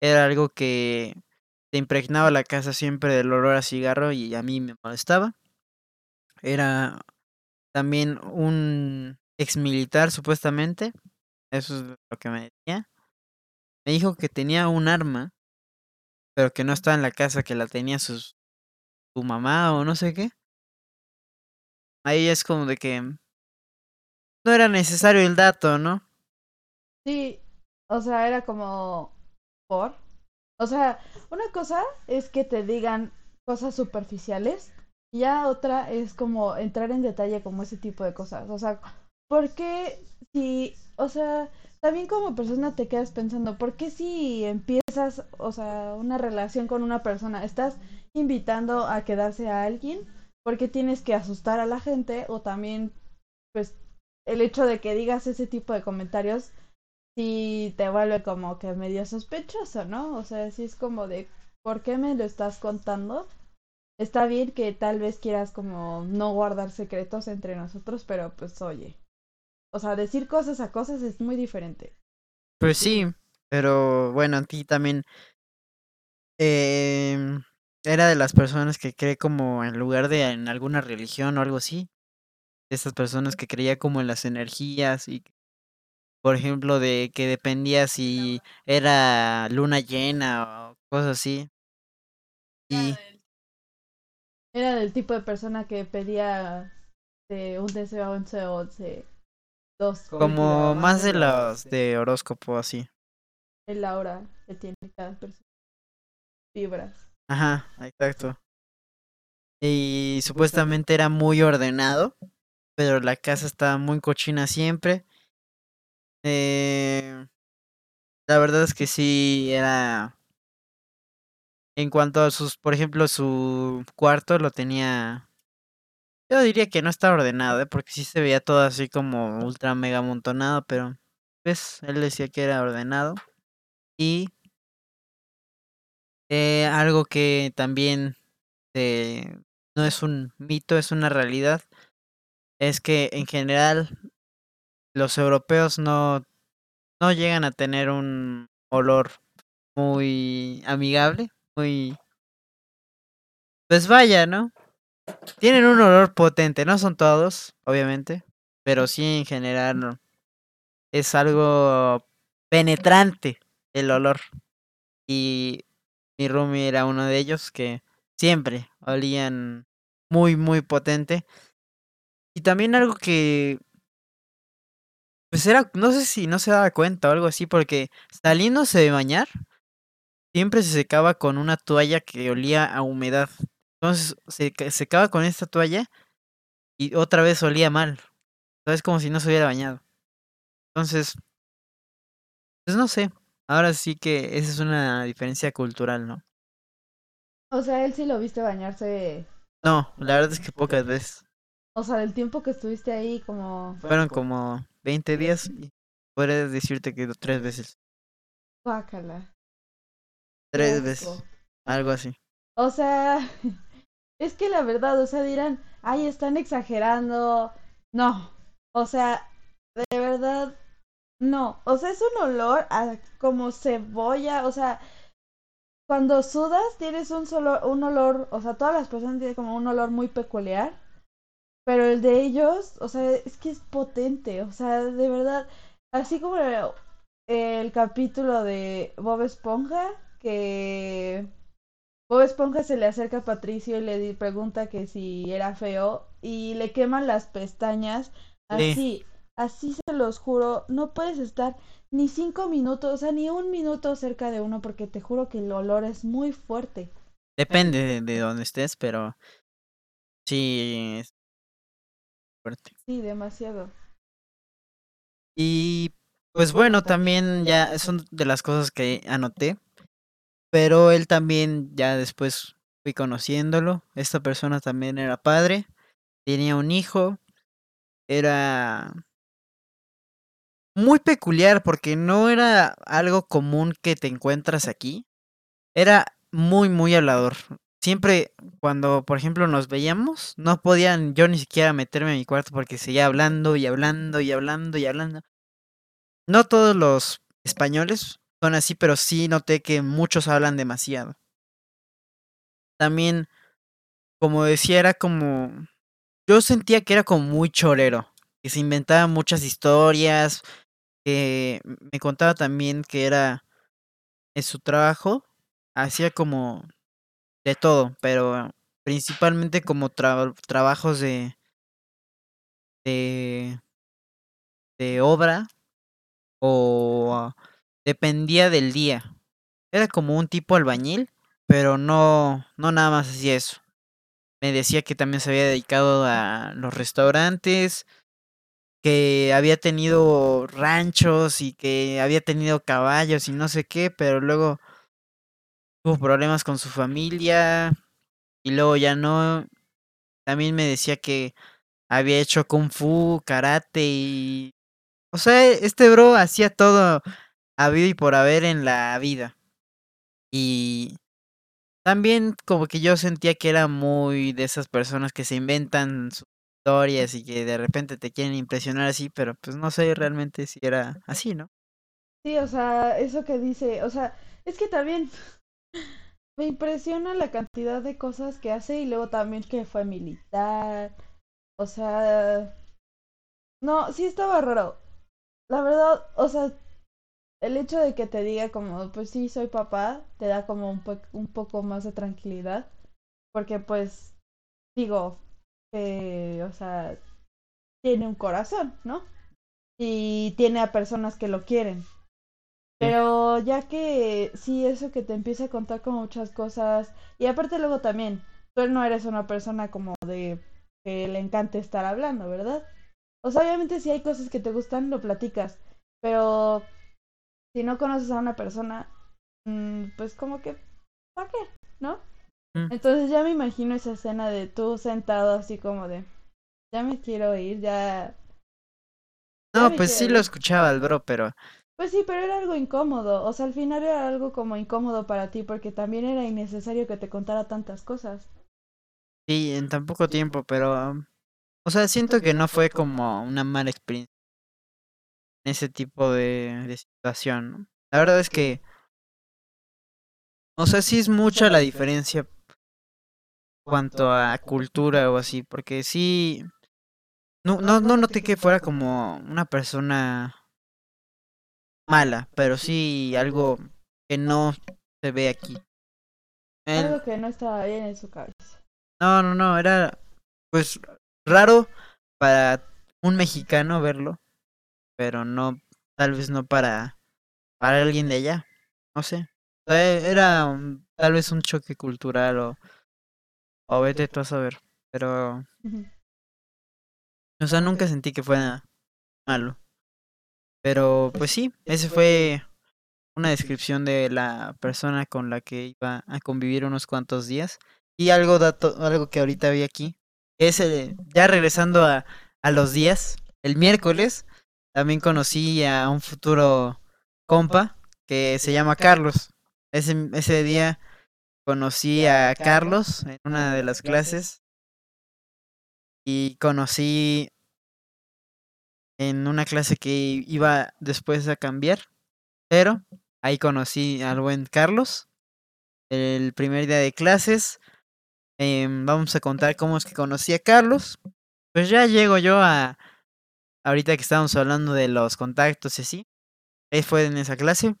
era algo que te impregnaba la casa siempre del olor a cigarro y a mí me molestaba. Era también un ex militar supuestamente, eso es lo que me decía. Me dijo que tenía un arma, pero que no estaba en la casa, que la tenía su mamá o no sé qué. Ahí es como de que no era necesario el dato, ¿no? Sí, o sea, era como por. O sea, una cosa es que te digan cosas superficiales ya otra es como entrar en detalle como ese tipo de cosas. O sea, ¿por qué si, o sea, también como persona te quedas pensando, ¿por qué si empiezas, o sea, una relación con una persona, estás invitando a quedarse a alguien? ¿Por qué tienes que asustar a la gente? O también, pues, el hecho de que digas ese tipo de comentarios sí te vuelve como que medio sospechoso, ¿no? O sea, sí es como de, ¿por qué me lo estás contando? Está bien que tal vez quieras como no guardar secretos entre nosotros, pero pues oye, o sea, decir cosas a cosas es muy diferente. Pues sí, pero bueno, a ti también eh, era de las personas que cree como en lugar de en alguna religión o algo así. De esas personas que creía como en las energías y, por ejemplo, de que dependía si era luna llena o cosas así. Y Era del tipo de persona que pedía de un deseo 11 11 dos como más de los de horóscopo así. el aura que tiene cada persona. Vibras. Ajá, exacto. Y supuestamente era muy ordenado, pero la casa estaba muy cochina siempre. Eh, la verdad es que sí era... En cuanto a sus, por ejemplo, su cuarto lo tenía... Yo diría que no estaba ordenado, ¿eh? porque sí se veía todo así como ultra mega amontonado, pero pues él decía que era ordenado. Y eh, algo que también no es un mito, es una realidad, es que en general los europeos no, no llegan a tener un olor muy amigable, muy... Pues vaya, ¿no? Tienen un olor potente, no son todos, obviamente, pero sí en general es algo penetrante el olor. Y mi roomie era uno de ellos que siempre olían muy, muy potente. Y también algo que pues era, no sé si no se daba cuenta o algo así, porque saliéndose de bañar, siempre se secaba con una toalla que olía a humedad. Entonces se ca- secaba con esta toalla y otra vez olía mal. Es como si no se hubiera bañado. Entonces, pues no sé. Ahora sí que esa es una diferencia cultural, ¿no? O sea, él sí lo viste bañarse. No, la verdad es que pocas veces. O sea, del tiempo que estuviste ahí, como. Fueron como 20 días y podría decirte que tres veces. Guácala. Tres veces. Algo así. O sea, [laughs] es que la verdad, o sea, dirán, ay, están exagerando. No, o sea, de verdad, no. O sea, es un olor a como cebolla, o sea, cuando sudas tienes un solo, un olor, o sea, todas las personas tienen como un olor muy peculiar, pero el de ellos, o sea, es que es potente, o sea, de verdad, así como el, el capítulo de Bob Esponja, que Bob Esponja se le acerca a Patricio y le pregunta que si era feo y le queman las pestañas. Sí. Así, así se los juro, no puedes estar ni cinco minutos, o sea, ni un minuto cerca de uno porque te juro que el olor es muy fuerte. Depende de, de dónde estés, pero sí es fuerte. Sí, demasiado. Y pues bueno, también ya son de las cosas que anoté, pero él también ya después fui conociéndolo. Esta persona también era padre, tenía un hijo, era muy peculiar porque no era algo común que te encuentras aquí. Era muy, muy hablador. siempre cuando, por ejemplo, nos veíamos, no podían yo ni siquiera meterme en mi cuarto porque seguía hablando y hablando y hablando y hablando. No todos los españoles son así, pero sí noté que muchos hablan demasiado. También, como decía, era como... Yo sentía que era como muy chorero, que se inventaba muchas historias, que me contaba también que era en su trabajo, hacía como de todo, pero principalmente como trabajos de, de, de obra o dependía del día. Era como un tipo albañil, pero no, no nada más hacía eso. Me decía que también se había dedicado a los restaurantes, que había tenido ranchos y que había tenido caballos y no sé qué, pero luego tuvo problemas con su familia y luego ya no. También me decía que había hecho kung fu, karate y... O sea, este bro hacía todo habido y por haber en la vida. Y también como que yo sentía que era muy de esas personas que se inventan sus historias y que de repente te quieren impresionar así, pero pues no sé realmente si era así, ¿no? Sí, o sea, eso que dice, o sea, es que también me impresiona la cantidad de cosas que hace y luego también que fue militar. O sea, no, sí estaba raro. La verdad, o sea, el hecho de que te diga como, pues sí, soy papá, te da como un, po un poco más de tranquilidad. Porque pues, digo, eh, o sea, tiene un corazón, ¿no? Y tiene a personas que lo quieren. Pero ya que sí, eso que te empieza a contar como muchas cosas. Y aparte luego también, tú no eres una persona como de que le encante estar hablando, ¿verdad? O sea, obviamente si hay cosas que te gustan, lo platicas. Pero si no conoces a una persona, mm, pues como que, ¿para qué? ¿No? Mm. Entonces ya me imagino esa escena de tú sentado así como de, ya me quiero ir, ya... no, pues sí lo escuchaba el bro, pero... Pues sí, pero era algo incómodo, o sea, al final era algo como incómodo para ti porque también era innecesario que te contara tantas cosas. Sí, en tan poco tiempo, pero... O sea, siento que no fue como una mala experiencia ese tipo de, de situación. La verdad es que, o sea, sí es mucha la diferencia cuanto a cultura o así, porque sí, no, no, no noté que fuera como una persona mala, pero sí algo que no se ve aquí. Algo que no estaba bien en su cabeza. No, no, no, era pues raro para un mexicano verlo, pero no, tal vez no para, para alguien de allá, no sé. Era tal vez un choque cultural o, o vete tú a saber, pero... O sea, nunca sentí que fuera malo. Pero pues sí, ese fue una descripción de la persona con la que iba a convivir unos cuantos días. Y algo dato, algo que ahorita vi aquí, es el, ya regresando a, a los días, el miércoles también conocí a un futuro compa que se llama Carlos. Ese, ese día conocí a Carlos en una de las clases y conocí en una clase que iba después a cambiar, pero ahí conocí al buen Carlos el primer día de clases. Em, vamos a contar cómo es que conocí a Carlos. Pues ya llego yo a, ahorita que estábamos hablando de los contactos y así, él fue en esa clase.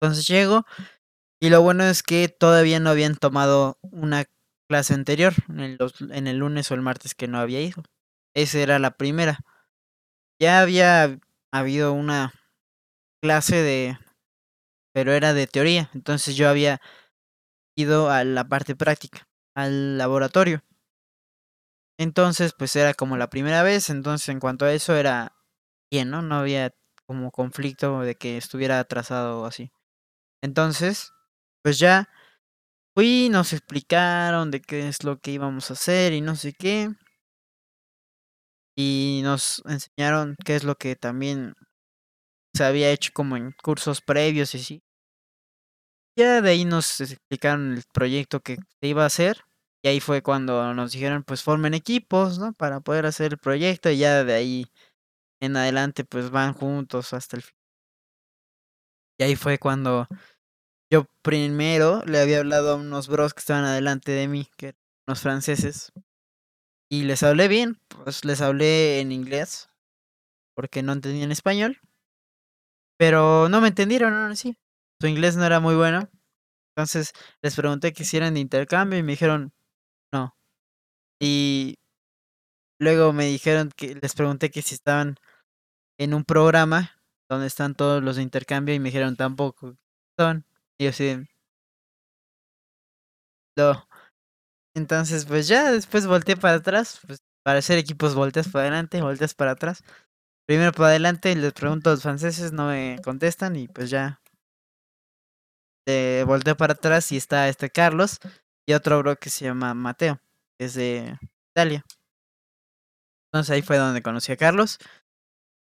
Entonces llego y lo bueno es que todavía no habían tomado una clase anterior, en el, en el lunes o el martes que no había ido. Esa era la primera. Ya había habido una clase de... pero era de teoría, entonces yo había ido a la parte práctica, al laboratorio. Entonces, pues era como la primera vez, entonces en cuanto a eso era bien, ¿no? No había como conflicto de que estuviera atrasado o así. Entonces, pues ya fui, nos explicaron de qué es lo que íbamos a hacer y no sé qué. Y nos enseñaron qué es lo que también se había hecho como en cursos previos y así. ya de ahí nos explicaron el proyecto que se iba a hacer. Y ahí fue cuando nos dijeron, pues formen equipos, ¿no? Para poder hacer el proyecto. Y ya de ahí en adelante, pues van juntos hasta el fin. Y ahí fue cuando yo primero le había hablado a unos bros que estaban adelante de mí, que eran unos franceses. Y les hablé bien, pues les hablé en inglés, porque no entendían español. Pero no me entendieron, aún así. Su inglés no era muy bueno. Entonces les pregunté que hicieran de intercambio y me dijeron no. Y luego me dijeron que les pregunté que si estaban en un programa donde están todos los de intercambio y me dijeron tampoco estaban. Y yo sí. No. Entonces, pues ya después volteé para atrás, pues para hacer equipos volteas para adelante, volteas para atrás. Primero para adelante, les pregunto a los franceses, no me contestan y pues ya. Eh, para atrás y está este Carlos y otro bro que se llama Mateo, que es de Italia. Entonces ahí fue donde conocí a Carlos.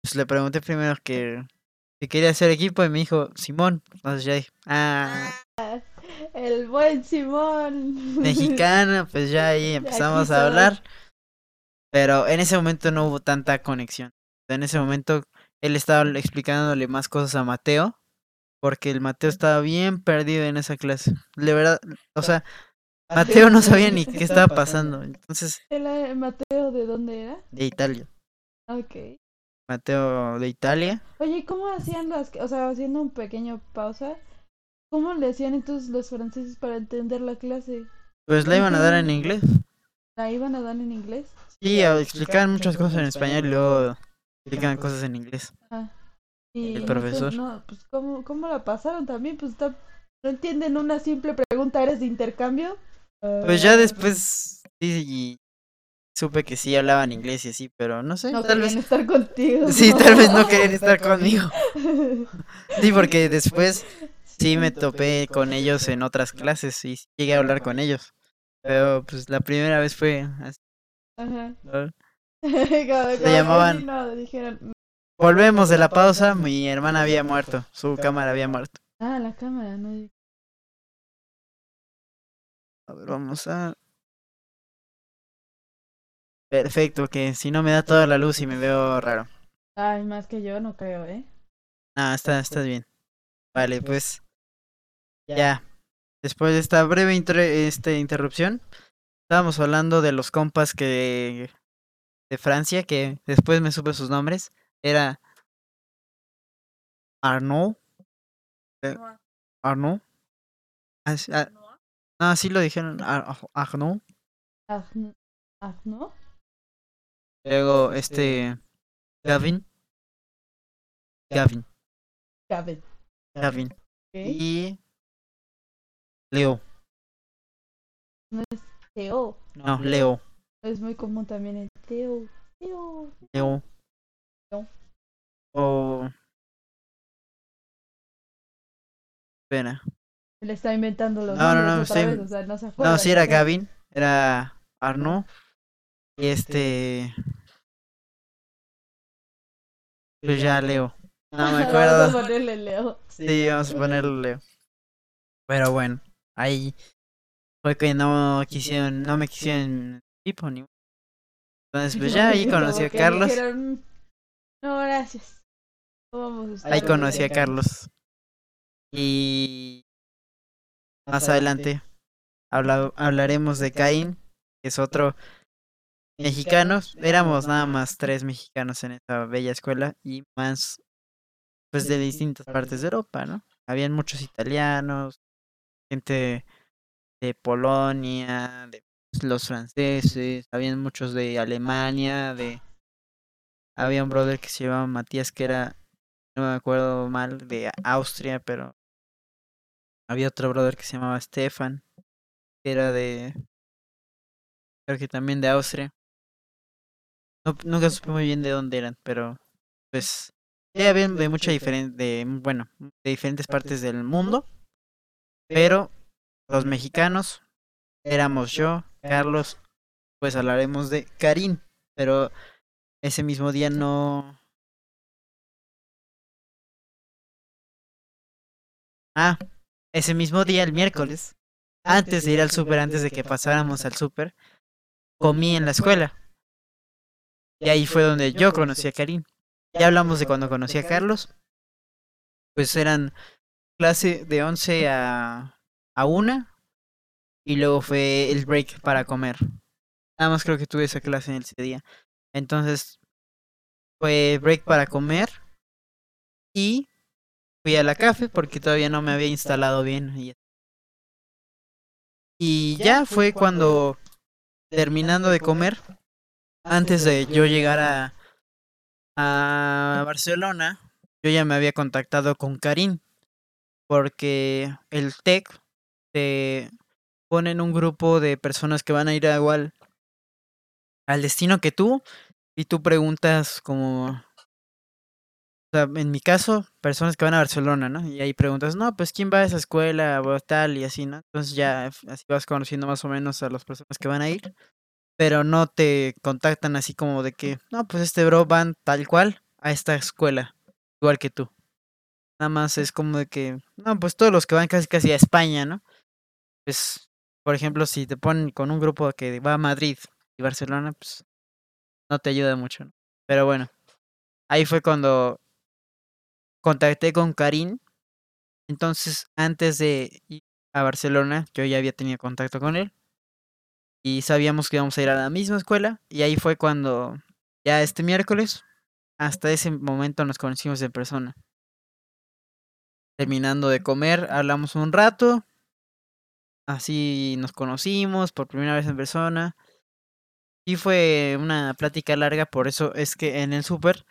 Pues le pregunté primero que si quería hacer equipo y me dijo Simón. Entonces ya dije, ah, El buen Simón. mexicano, pues ya ahí [laughs] empezamos a hablar. Pero en ese momento no hubo tanta conexión. En ese momento él estaba explicándole más cosas a Mateo. Porque el Mateo estaba bien perdido en esa clase. De verdad, o sea, Mateo no sabía ni qué estaba pasando. Entonces, ¿El Mateo de dónde era? de Italia. Ok. Mateo de Italia. Oye, ¿cómo hacían las, o sea, haciendo un pequeño pausa, cómo le hacían entonces los franceses para entender la clase? Pues la iban a dar en inglés. ¿La iban a dar en inglés? Sí, explicaban muchas cosas en español y luego explicaban cosas en inglés. Ah. Y El profesor. No, pues ¿cómo, cómo la pasaron también? Pues está, no entienden una simple pregunta, ¿eres de intercambio? Pues ya después sí, y supe que sí hablaban inglés y así, pero no sé, no tal vez estar contigo. sí, tal vez no querían estar conmigo. [laughs] Sí, porque después sí me topé con ellos en otras clases y llegué a hablar con ellos. Pero pues la primera vez fue así. Ajá. que [laughs] llamaban- dijeron, Volvemos de la pausa, mi hermana había muerto, su cámara había muerto. ah, la cámara, no. A ver, vamos a... Perfecto, que si no me da toda la luz y me veo raro. Ay, más que yo no creo, ¿eh? Ah, está, estás bien. Vale, pues ya. Después de esta breve intre- este, interrupción, estábamos hablando de los compas que de Francia, que después me supe sus nombres. Era Arnaud. eh, Arnaud. Ah, sí, ah, lo dijeron. Ar- Arnaud. Arn- Arnaud. Luego este Gavin. Gavin. Gavin. Gavin. ¿ok? Y Leo. No es Teo. No, Leo. Es muy común también el Teo. Teo. Leo. Leo. O. Espera. Le está inventando los No, no, nombres no, otra estoy- vez, o sea, no se acuerda. No, sí era. Gavin. Era Arnaud. Y este. Pues ya Leo. [laughs] No me Vamos a acuerdo. ponerle Leo. Sí, vamos a ponerle Leo. Pero bueno, ahí fue que no quisieron, no me quisieron tipo ni. Entonces, pues ya ahí [laughs] conocí a Carlos. dijeron, no, gracias. No vamos a Ahí con conocí a usted". Carlos. Y más adelante habla- hablaremos de Caín, que es otro mexicano. Éramos nada más tres mexicanos en esta bella escuela y más pues de distintas partes de Europa, ¿no? Habían muchos italianos, gente de Polonia, de los franceses, habían muchos de Alemania, de había un brother que se llamaba Matías que era no me acuerdo mal de Austria, pero había otro brother que se llamaba Stefan, que era de creo que también de Austria. No, nunca supe muy bien de dónde eran, pero pues sí habían de mucha diferen de bueno, de diferentes partes del mundo, pero los mexicanos éramos yo, Carlos, pues hablaremos de Karim, pero ese mismo día no Ah, ese mismo día, el miércoles, antes de ir al súper, antes de que pasáramos al súper, comí en la escuela. Y ahí fue donde yo conocí a Karim. Ya hablamos de cuando conocí a Carlos. Pues eran clase de 11 a, a 1 y luego fue el break para comer. Nada más creo que tuve esa clase en ese día. Entonces fue break para comer y fui a la café porque todavía no me había instalado bien. Y ya fue cuando, terminando de comer, antes de yo llegar a, a Barcelona, yo ya me había contactado con Karim, porque el TEC te pone en un grupo de personas que van a ir igual al destino que tú, y tú preguntas como o sea, en mi caso, personas que van a Barcelona, ¿no? Y ahí preguntas, no, pues quién va a esa escuela o tal y así, ¿no? Entonces ya así vas conociendo más o menos a las personas que van a ir, pero no te contactan así como de que, no, pues este bro van tal cual a esta escuela, igual que tú. Nada más es como de que, no, pues todos los que van casi casi a España, ¿no? Pues, por ejemplo, si te ponen con un grupo que va a Madrid y Barcelona, pues no te ayuda mucho, ¿no? Pero bueno, ahí fue cuando contacté con Karim. Entonces, antes de ir a Barcelona, yo ya había tenido contacto con él. Y sabíamos que íbamos a ir a la misma escuela. Y ahí fue cuando, ya este miércoles, hasta ese momento nos conocimos en persona. Terminando de comer, hablamos un rato. Así nos conocimos por primera vez en persona. Y fue una plática larga, por eso es que en el súper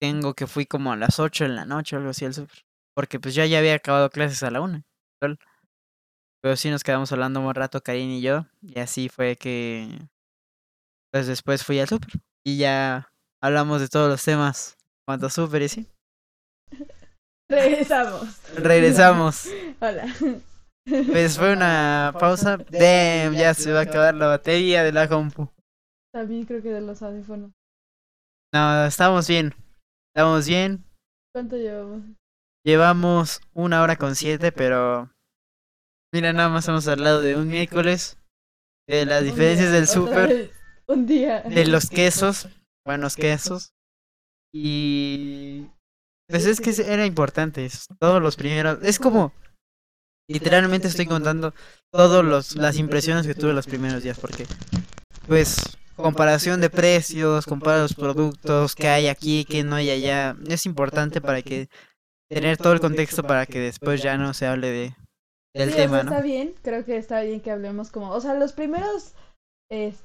tengo que fui como a las 8 de la noche o algo así al súper. Porque pues ya ya había acabado clases a la una. Pero sí nos quedamos hablando un rato, Karin y yo. Y así fue que. Pues después fui al súper. Y ya hablamos de todos los temas. Cuanto súper y sí. [laughs] Regresamos. [laughs] Regresamos. [laughs] Hola. Pues fue una pausa. Damn, ya se va a acabar la batería de la compu. También creo que de los audífonos. No, estamos bien. Estamos bien. ¿Cuánto llevamos? Llevamos una hora con siete, pero. Mira, nada más hemos hablado de un miércoles. De las diferencias del súper. Un día. De los quesos. Buenos quesos. Y. Pues es que era importante. Todos los primeros. Es como. Literalmente estoy contando todas las impresiones que tuve los primeros días. Porque. Pues comparación de precios, comparar los productos que hay aquí, que no hay allá. Es importante para que tener todo el contexto para que después ya no se hable de del tema, ¿no? Está bien, creo que está bien que hablemos como, o sea, los primeros es...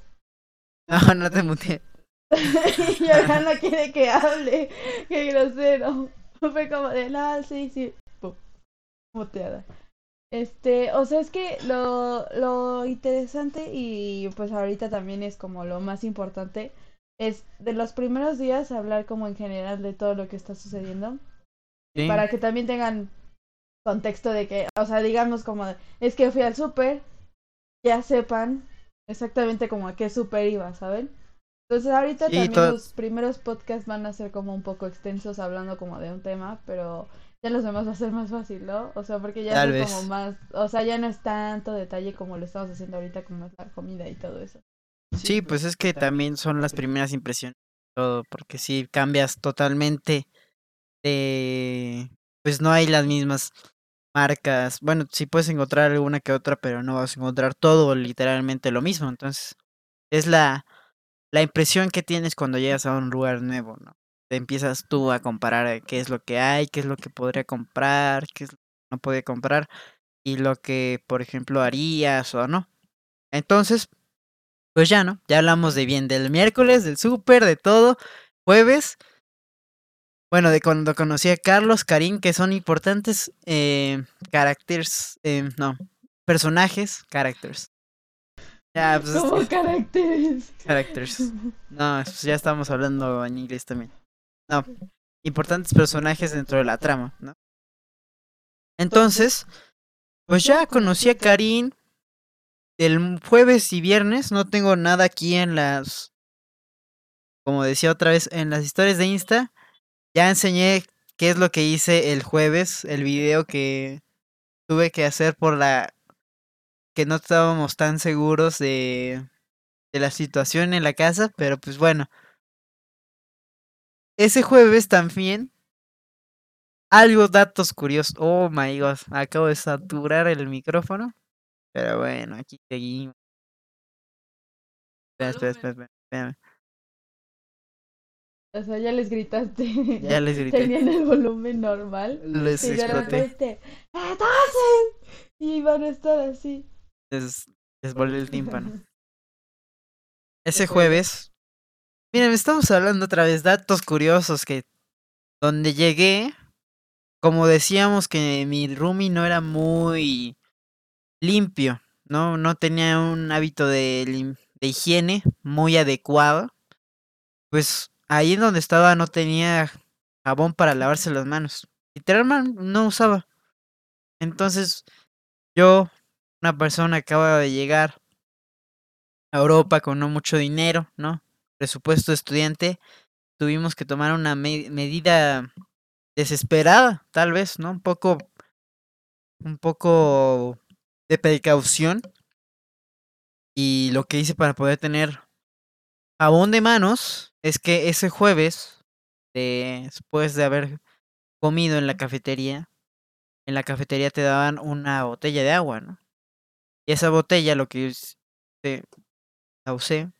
[laughs] No, no te muteé. [laughs] y ahora no quiere que hable, qué grosero. Fue como de, no, sí, sí, muteada. Este, o sea, es que lo, lo interesante y pues ahorita también es como lo más importante es de los primeros días hablar como en general de todo lo que está sucediendo. Para que también tengan contexto de que, o sea, digamos como, es que fui al súper, ya sepan exactamente como a qué súper iba, ¿saben? Entonces ahorita también los primeros podcasts van a ser como un poco extensos hablando como de un tema, pero ya los demás va a ser más fácil, ¿no? O sea, porque ya es como más, o sea, ya no es tanto detalle como lo estamos haciendo ahorita como es la comida y todo eso. Sí, pues es que también son las primeras impresiones todo, porque si cambias totalmente de pues no hay las mismas marcas. Bueno, sí puedes encontrar alguna que otra, pero no vas a encontrar todo literalmente lo mismo. Entonces, es la la impresión que tienes cuando llegas a un lugar nuevo, ¿no? Te empiezas tú a comparar qué es lo que hay, qué es lo que podría comprar, qué es lo que no podría comprar y lo que, por ejemplo, harías o no. Entonces, pues ya, ¿no? Ya hablamos de bien del miércoles, del súper, de todo. Jueves, bueno, de cuando conocí a Carlos, Karim, que son importantes eh, caracteres, eh, no, personajes, characters. Ya, pues, Como caracteres. Characters. No, pues ya estamos hablando en inglés también. No, importantes personajes dentro de la trama, ¿no? Entonces, pues ya conocí a Karim. El jueves y viernes no tengo nada aquí en las. Como decía otra vez, en las historias de Insta. Ya enseñé qué es lo que hice el jueves, el video que tuve que hacer por la que no estábamos tan seguros de, de la situación en la casa, pero pues bueno. Ese jueves también algo datos curiosos. Oh my god, acabo de saturar el micrófono. Pero bueno, aquí seguimos. Espera, espera, espera, espera. O sea, ya les gritaste. Ya les [laughs] grité. Tenían el volumen normal. Les Y exploté. ¡entonces! Y van a estar así. Les, les volé el tímpano. [laughs] Ese jueves. Miren, estamos hablando otra vez datos curiosos que donde llegué, como decíamos que mi roomie no era muy limpio, no no tenía un hábito de, higiene muy adecuado. Pues ahí donde estaba no tenía jabón para lavarse las manos. Literalmente no usaba. Entonces, yo, una persona acaba de llegar a Europa con no mucho dinero, ¿no? Presupuesto estudiante, tuvimos que tomar una me- medida desesperada, tal vez, ¿no? Un poco, un poco de precaución. Y lo que hice para poder tener jabón de manos es que ese jueves, después de haber comido en la cafetería, en la cafetería te daban una botella de agua, ¿no? Y esa botella lo que eh, la usé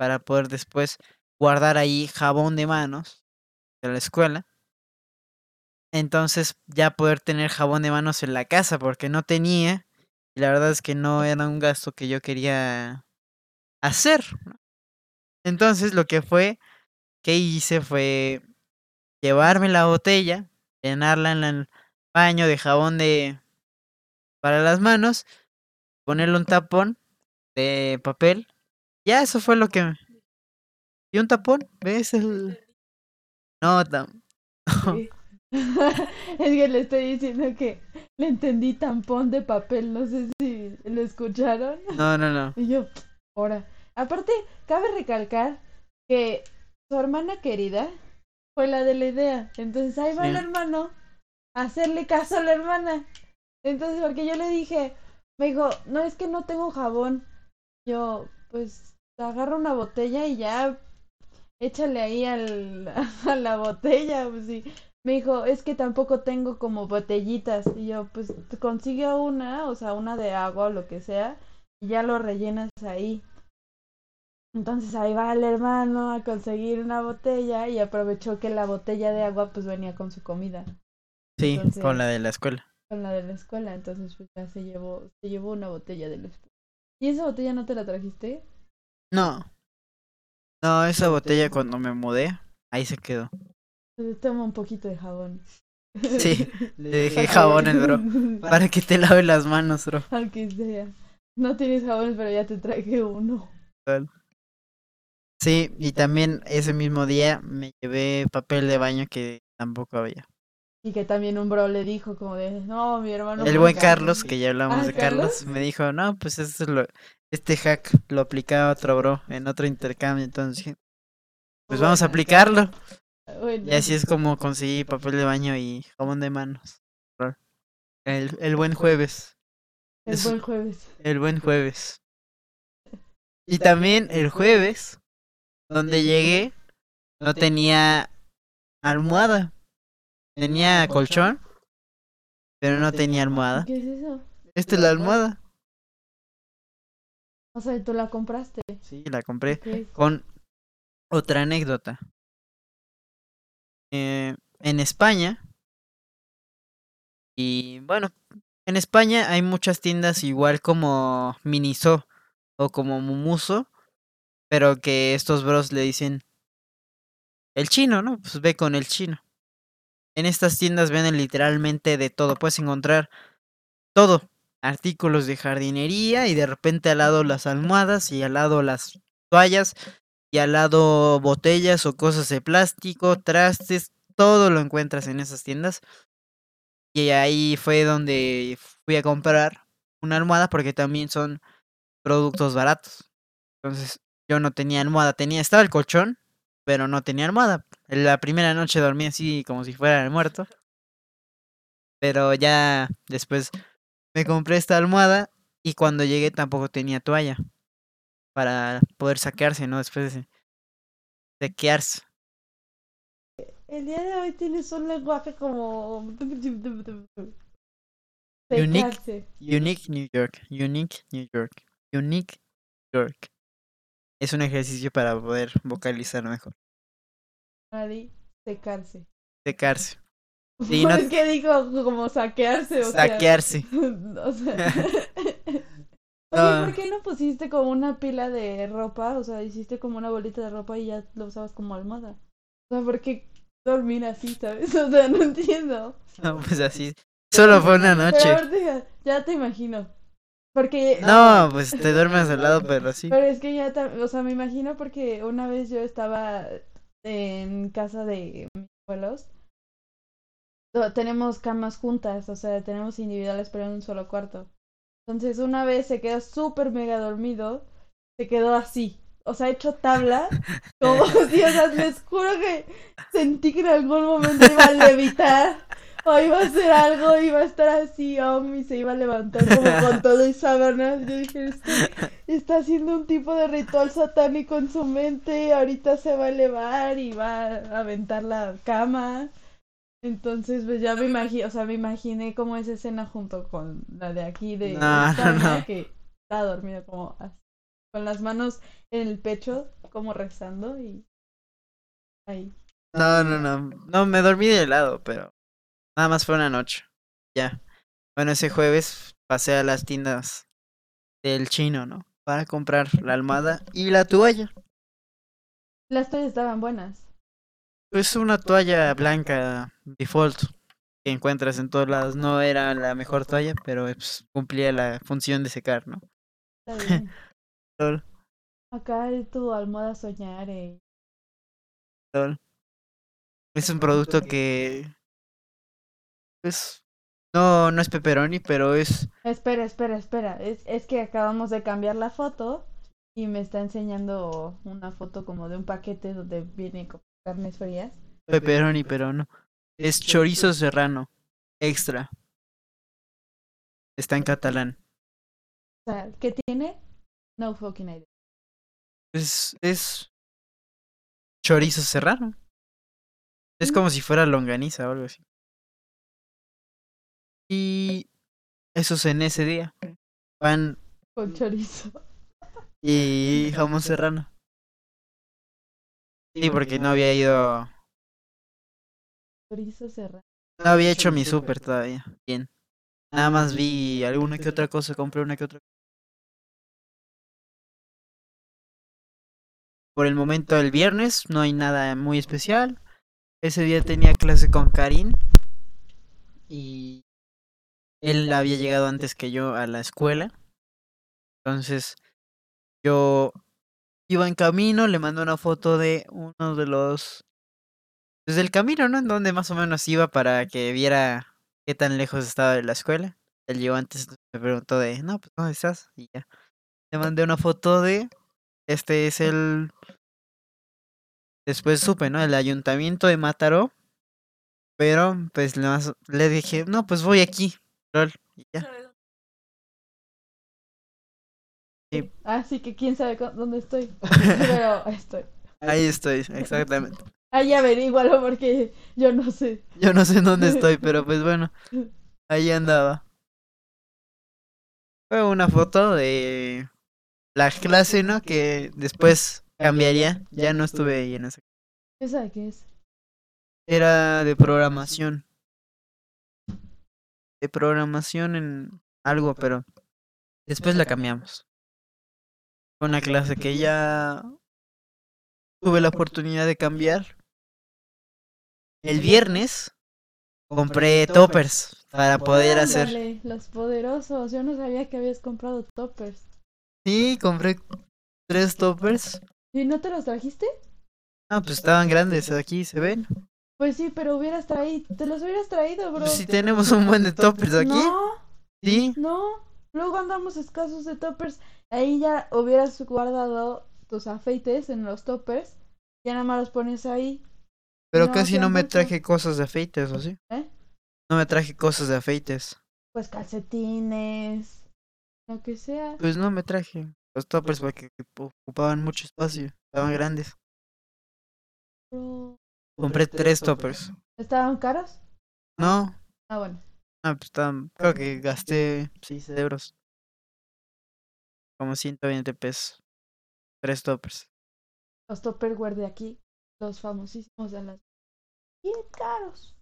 para poder después guardar ahí jabón de manos de la escuela. Entonces ya poder tener jabón de manos en la casa porque no tenía y la verdad es que no era un gasto que yo quería hacer. Entonces lo que fue que hice fue llevarme la botella, llenarla en el baño de jabón de para las manos, ponerle un tapón de papel. Ya eso fue lo que y un tapón, ¿ves el No, tam- Sí. [laughs] [laughs] es que le estoy diciendo que le entendí tampón de papel. No sé si lo escucharon. no, no, no. Y yo, ahora. Aparte, cabe recalcar que su hermana querida fue la de la idea. Entonces ahí va el hermano a hacerle caso a la hermana. Entonces, porque yo le dije, me dijo, no es que no tengo jabón. Yo, pues, agarra una botella y ya échale ahí al, [laughs] a la botella. Pues sí. Me dijo, es que tampoco tengo como botellitas. Y yo, pues, consigue una, o sea, una de agua o lo que sea, y ya lo rellenas ahí. Entonces ahí va el hermano a conseguir una botella y aprovechó que la botella de agua pues venía con su comida, Sí, Entonces- con la de la escuela. con la de la escuela, entonces pues ya se llevó, se llevó una botella de la escuela. ¿Y esa botella no te la trajiste? No. No, esa botella cuando me mudé, ahí se quedó. Pues toma un poquito de jabón. Sí, [laughs] le dejé jabón el bro. [laughs] Para que te lave las manos, bro. Aunque sea. No tienes jabón, pero ya te traje uno. Sí, y también ese mismo día me llevé papel de baño que tampoco había. Y que también un bro le dijo como de, no, mi hermano. El buen Carlos, cabrón". que ya hablamos Ah, de Carlos, ¿Carlos? me dijo, no, pues este, es lo, este hack lo aplicaba otro bro en otro intercambio, entonces dije, pues vamos a aplicarlo. Bueno, Y así es como conseguí papel de baño y jabón de manos. El, el buen jueves. El es- buen jueves. El buen jueves. Y también el jueves, donde llegué, no tenía almohada. Tenía colchón, pero no tenía almohada. ¿Qué es eso? Esta es la almohada. O sea, tú la compraste. Sí, la compré. Con otra anécdota. Eh, en España, y bueno, en España hay muchas tiendas igual como Miniso o como Mumuso, pero que estos bros le dicen el chino, ¿no? Pues ve con el chino. En estas tiendas venden literalmente de todo. Puedes encontrar todo. Artículos de jardinería y de repente al lado las almohadas y al lado las toallas y al lado botellas o cosas de plástico, trastes, todo lo encuentras en esas tiendas. Y ahí fue donde fui a comprar una almohada porque también son productos baratos. Entonces yo no tenía almohada, tenía, estaba el colchón, pero no tenía almohada. La primera noche dormí así como si fuera el muerto. Pero ya después me compré esta almohada y cuando llegué tampoco tenía toalla para poder saquearse, ¿no? Después de sequearse. El día de hoy tienes un lenguaje como... Unique. Unique New York, Unique New York, Unique York. Es un ejercicio para poder vocalizar mejor. Ari, secarse. Secarse. [laughs] Sí, no- es que digo como saquearse, o sea. Saquearse. o [laughs] sea. No. [laughs] Oye, ¿por qué no pusiste como una pila de ropa? O sea, hiciste como una bolita de ropa y ya lo usabas como almohada. O sea, ¿por qué dormir así, sabes? O sea, no entiendo. No, pues así. Solo fue una Pero noche. ahorita ya, ya te imagino. Porque. No, pues te duermes al lado, pero sí. Pero es que ya, o sea, me imagino porque una vez yo estaba en casa de mis abuelos. Tenemos camas juntas, o sea, tenemos individuales pero en un solo cuarto. Entonces una vez se quedó súper mega dormido, se quedó así, o sea, hecho tabla, como [laughs] si, o sea, les juro que sentí que en algún momento iba a levitar o iba a hacer algo, iba a estar así, um, y se iba a levantar como con [laughs] todo y sábanas. Yo dije, "Este está haciendo un tipo de ritual satánico en su mente, ahorita se va a elevar y va a aventar la cama. Entonces, pues ya me imaginé, o sea, me imaginé como esa escena junto con la de aquí de No, no, España, no. que estaba dormido como así, con las manos en el pecho, como rezando y ahí. No, no, no. No, me dormí de lado, pero nada más fue una noche. Ya. Bueno, ese jueves pasé a las tiendas del chino, ¿no? Para comprar la almohada y la toalla. Las toallas estaban buenas. Pues una toalla blanca default que encuentras en todos lados. No era la mejor toalla, pero pues, cumplía la función de secar, ¿no? Está bien. [laughs] Acá es tu almohada soñar eh. Es un producto que pues no no es pepperoni, pero es Espera, espera, espera. Es, es que acabamos de cambiar la foto y me está enseñando una foto como de un paquete donde viene con carnes frías. pepperoni, pero no. Es chorizo serrano extra. Está en catalán. O sea, ¿qué tiene? No fucking idea. Es es chorizo serrano. Es como si fuera longaniza o algo así. Y eso es en ese día. Pan Con chorizo. [laughs] y jamón serrano. Sí, porque no había ido, Chorizo cerrado. no había hecho mi súper todavía. Bien. Nada más vi alguna que otra cosa, compré una que otra. Por el momento el viernes no hay nada muy especial. Ese día tenía clase con Karin y él había llegado antes que yo a la escuela. Entonces yo iba en camino, le mandé una foto de uno de los desde el camino, ¿no? En donde más o menos iba para que viera qué tan lejos estaba de la escuela. Él llegó antes, me preguntó de, no, pues ¿dónde estás? Y ya. Le mandé una foto de, este es el, después supe, ¿no? El ayuntamiento de Mataró. Pero, pues, le dije, no, pues voy aquí. Lol, y ya. Sí. [laughs] Así que quién sabe dónde estoy. [laughs] Pero estoy. Ahí estoy, exactamente. Ahí averígualo porque yo no sé. [laughs] Yo no sé en dónde estoy, pero pues bueno, ahí andaba. Fue una foto de la clase, ¿no? Que después cambiaría. Ya no estuve ahí en esa. ¿Esa de qué es? Era de programación. De programación en algo, pero después la cambiamos. Fue una clase que ya tuve la oportunidad de cambiar. El viernes compré toppers para poder hacer. Los poderosos. Yo no sabía que habías comprado toppers. Sí, compré tres toppers. ¿Y no te los trajiste? Ah, pues estaban grandes, aquí se ven. Pues sí, pero hubieras traído. Te los hubieras traído, bro. Pues si tenemos un buen de toppers aquí. No, Sí, no. Luego andamos escasos de toppers. Ahí ya hubieras guardado tus afeites en los toppers. Ya nada más los pones ahí. pero no casi no me traje cosas de afeites, ¿o sí? ¿Eh? No me traje cosas de afeites. pues calcetines, lo que sea. Pues no me traje los toppers porque ocupaban mucho espacio, estaban grandes. Bro, Compré tres toppers. ¿Estaban caros? No, Ah, bueno. ah, pues estaban, creo que gasté 6 euros. Como 120 pesos. Tres toppers. Los Tupperware de aquí, los famosísimos de las... Bien caros.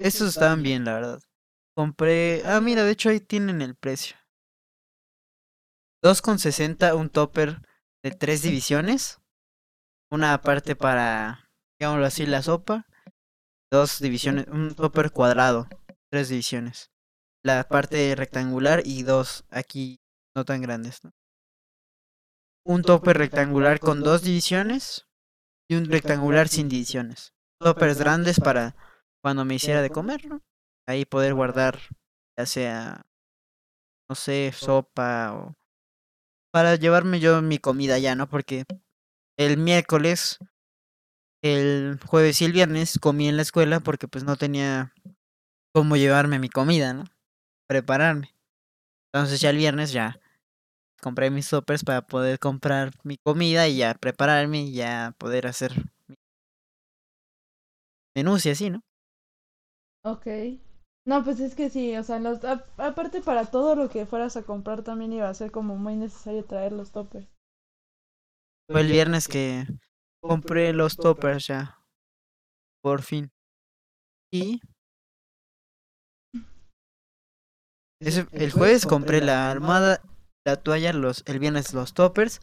Estos estaban bien, la verdad. Compré. Ah, mira, de hecho ahí tienen el precio. 2,60 un topper de tres divisiones. Una parte para, digámoslo así, la sopa. Dos divisiones, un topper cuadrado, tres divisiones. La parte rectangular y dos aquí no tan grandes, ¿no? Un topper rectangular con dos divisiones y un rectangular sin divisiones. Toppers grandes para cuando me hiciera de comer, ¿no? Ahí poder guardar, ya sea, no sé, sopa o para llevarme yo mi comida ya, ¿no? Porque el miércoles, el jueves y el viernes comí en la escuela porque pues no tenía cómo llevarme mi comida, ¿no? Prepararme. Entonces ya el viernes ya compré mis toppers para poder comprar mi comida y ya prepararme y ya poder hacer mi menús y así, ¿no? Ok. No, pues es que sí, o sea, los, a- aparte para todo lo que fueras a comprar también iba a ser como muy necesario traer los toppers. Fue el viernes que compré los toppers ya. Por fin. Y ese- el jueves compré la almohada, la toalla, los, el viernes los toppers.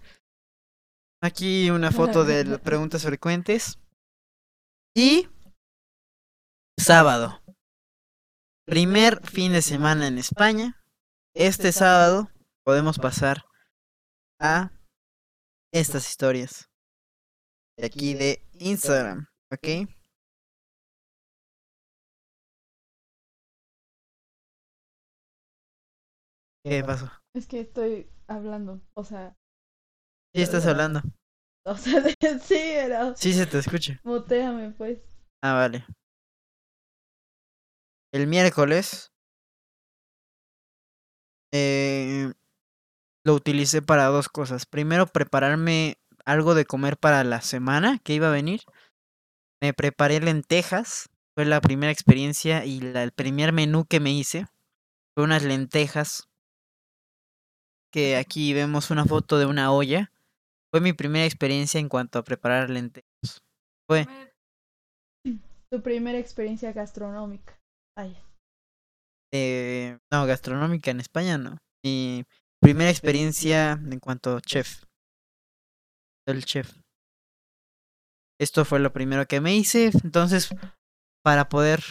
Aquí una foto de las preguntas frecuentes. Y sábado. Primer fin de semana en España. Este sábado podemos pasar a estas historias. De aquí de Instagram, ¿ok? ¿Qué pasó? Es que estoy hablando, o sea, Sí estás hablando. o sea, [laughs] sí, pero Sí se te escucha. muteame pues. Ah, vale. El miércoles eh, lo utilicé para dos cosas. Primero, prepararme algo de comer para la semana que iba a venir. Me preparé lentejas. Fue la primera experiencia y la- el primer menú que me hice. Fue unas lentejas. Que aquí vemos una foto de una olla. Fue mi primera experiencia en cuanto a preparar lentejas. Fue Tu primera experiencia gastronómica. Ay, Eh, no, gastronómica en España no. Mi primera experiencia en cuanto a chef. El chef. Esto fue lo primero que me hice. Entonces, para poder.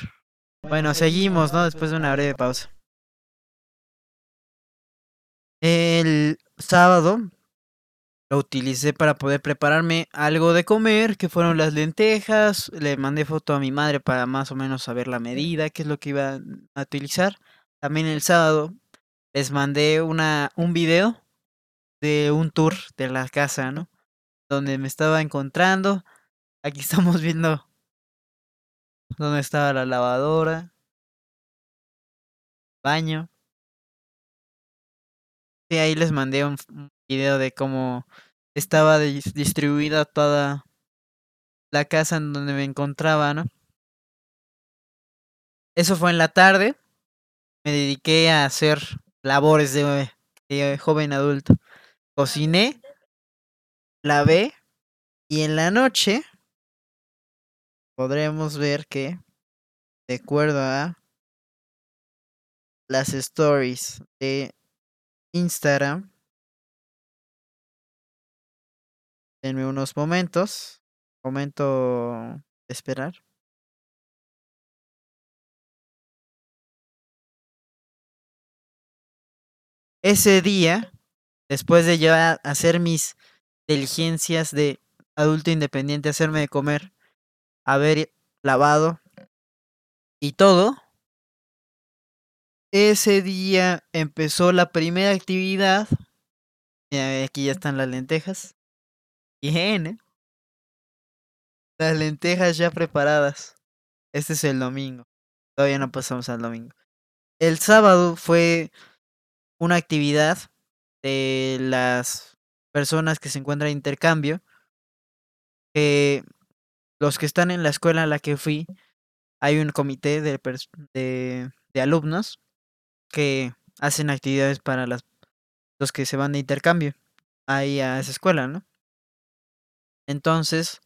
Bueno, seguimos, ¿no? Después de una breve pausa. El sábado lo utilicé para poder prepararme algo de comer, que fueron las lentejas. Le mandé foto a mi madre para más o menos saber la medida, qué es lo que iba a utilizar. También el sábado les mandé una, un video de un tour de la casa, ¿no? Donde me estaba encontrando. Aquí [laughs] estamos viendo dónde estaba la lavadora, baño. Sí, ahí les mandé un, video de cómo estaba dis- distribuida toda la casa en donde me encontraba, ¿no? Eso fue en la tarde. Me dediqué a hacer labores de, de joven adulto. Cociné, lavé y en la noche podremos ver que, de acuerdo a las stories de Instagram, denme unos momentos, momento de esperar. Ese día, después de ya hacer mis diligencias de adulto independiente, hacerme de comer, haber lavado y todo, ese día empezó la primera actividad. Mira, aquí ya están las lentejas. Bien, ¿eh? Las lentejas ya preparadas. Este es el domingo. Todavía no pasamos al domingo. el sábado fue una actividad de las personas que se encuentran en intercambio, que los que están en la escuela a la que fui, hay un comité de, de, de alumnos que hacen actividades para las, los que se van de intercambio ahí a esa escuela, ¿no? Entonces,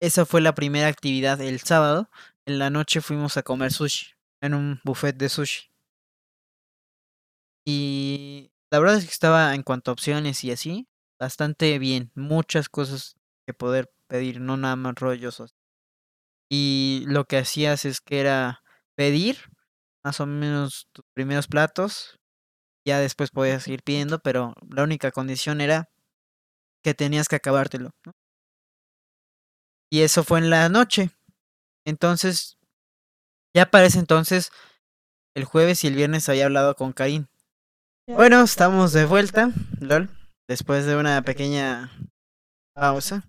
esa fue la primera actividad el sábado. En la noche fuimos a comer sushi, en un buffet de sushi. Y la verdad es que estaba en cuanto a opciones y así, bastante bien. Muchas cosas que poder pedir, no nada más rollos. Y lo que hacías es que era pedir más o menos tus primeros platos. Ya después podías seguir pidiendo, pero la única condición era que tenías que acabártelo. Y eso fue en la noche. Entonces, ya para ese entonces, el jueves y el viernes había hablado con Karim. Bueno, estamos de vuelta, LOL, después de una pequeña pausa.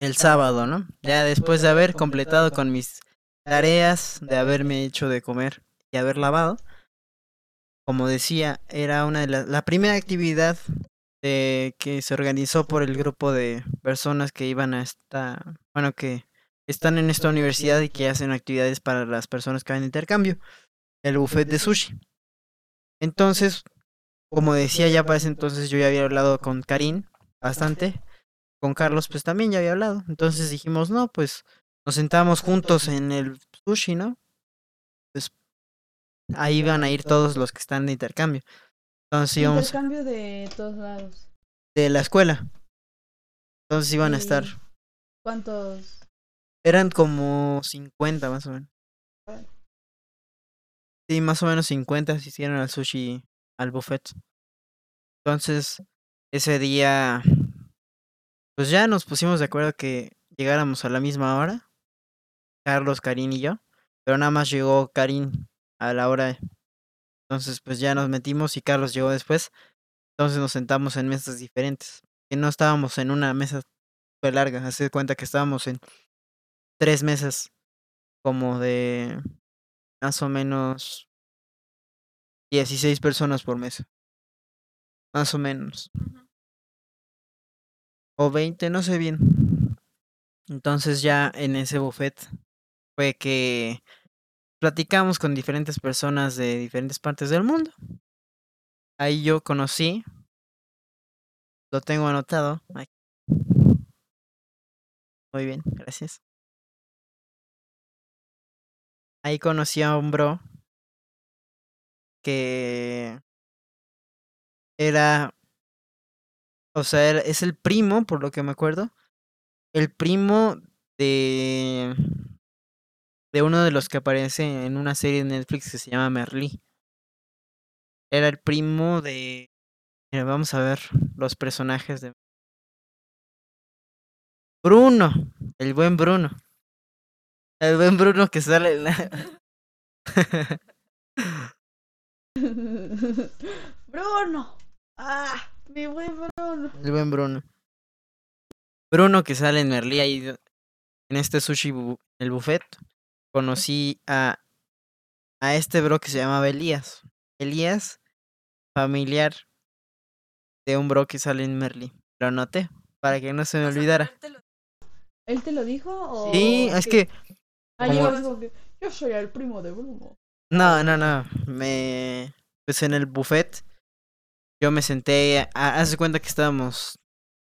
El sábado, ¿no? Ya después de haber completado con mis tareas, de haberme hecho de comer y haber lavado. Como decía, era una de las... La primera actividad que se organizó por el grupo de personas que iban a esta, bueno, que están en esta universidad y que hacen actividades para las personas que van de intercambio, el buffet de sushi. Entonces, como decía ya para ese entonces yo ya había hablado con Karim bastante, con Carlos pues también ya había hablado, entonces dijimos, no, pues nos sentamos juntos en el sushi, ¿no? Pues ahí van a ir todos los que están de intercambio. Entonces íbamos. Intercambio de todos lados. De la escuela. Entonces iban a estar. ¿Cuántos? Eran como 50 más o menos. Sí, más o menos 50 se hicieron al sushi, al buffet. Entonces, ese día, pues ya nos pusimos de acuerdo que llegáramos a la misma hora. Carlos, Karim y yo. Pero nada más llegó Karim a la hora entonces, pues ya nos metimos y Carlos llegó después. Entonces nos sentamos en mesas diferentes. Y no estábamos en una mesa súper larga. Hace cuenta que estábamos en tres mesas como de más o menos 16 personas por mesa. Más o menos. O 20, no sé bien. Entonces ya en ese buffet fue que platicamos con diferentes personas de diferentes partes del mundo. Ahí yo conocí, lo tengo anotado. Muy bien, gracias. Ahí conocí a un bro que era, o sea, es el primo, por lo que me acuerdo, el primo de de uno de los que aparece en una serie de Netflix que se llama Merlí. Era el primo de... vamos a ver los personajes de... Bruno, el buen Bruno. El buen Bruno que sale en la... [laughs] [laughs] [laughs] Bruno. Ah, mi buen Bruno. El buen Bruno. Bruno que sale en Merlí ahí en este sushi el buffet conocí a, a este bro que se llamaba Elías. Elías, familiar de un bro que sale en Merly. Lo anoté para que no se me olvidara. ¿Él te lo dijo? O sí, es que... Ah, yo soy el primo de Bruno. No, no, no. Me... Pues en el buffet yo me senté... Hace cuenta que estábamos...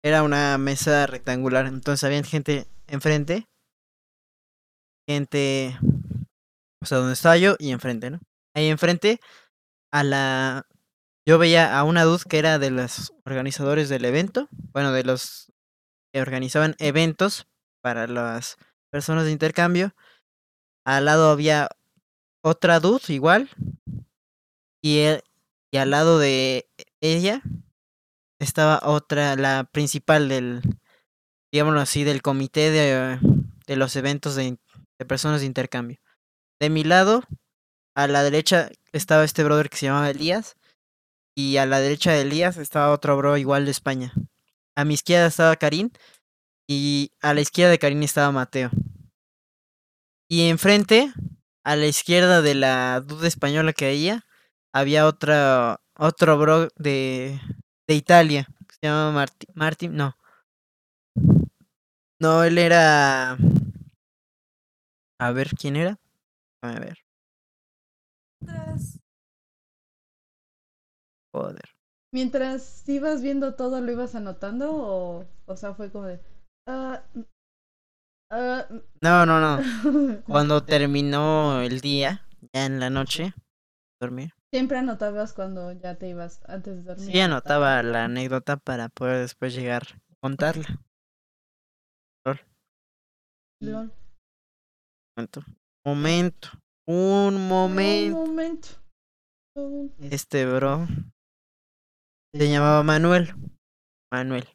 Era una mesa rectangular, entonces había gente enfrente gente, o sea, donde estaba yo y enfrente, ¿no? Ahí enfrente a la... Yo veía a una dude que era de los organizadores del evento, bueno, de los que organizaban eventos para las personas de intercambio. Al lado había otra dude igual. Y, e, y al lado de ella estaba otra, la principal del, digámoslo así, del comité de, de los eventos de, de personas de intercambio. De mi lado, a la derecha estaba este brother que se llamaba Elías. Y a la derecha de Elías estaba otro bro igual de España. A mi izquierda estaba Karim. Y a la izquierda de Karim estaba Mateo. Y enfrente a la izquierda de la duda española que había, había otra, otro bro de, de Italia, que se llama Marti, Martin, no. No, él era... A ver, ¿quién era? A ver. Joder. Mientras ibas viendo todo, ¿lo ibas anotando? O, o sea, fue como de... mm, No, no, no. [laughs] Cuando terminó el día, ya en la noche, dormir. Siempre anotabas cuando ya te ibas antes de dormir. Sí, anotaba la anécdota para poder después llegar a contarla. Lol. Lol. Momento. Momento. Un Un momento. momento. Un- Este bro se llamaba Manuel. Manuel.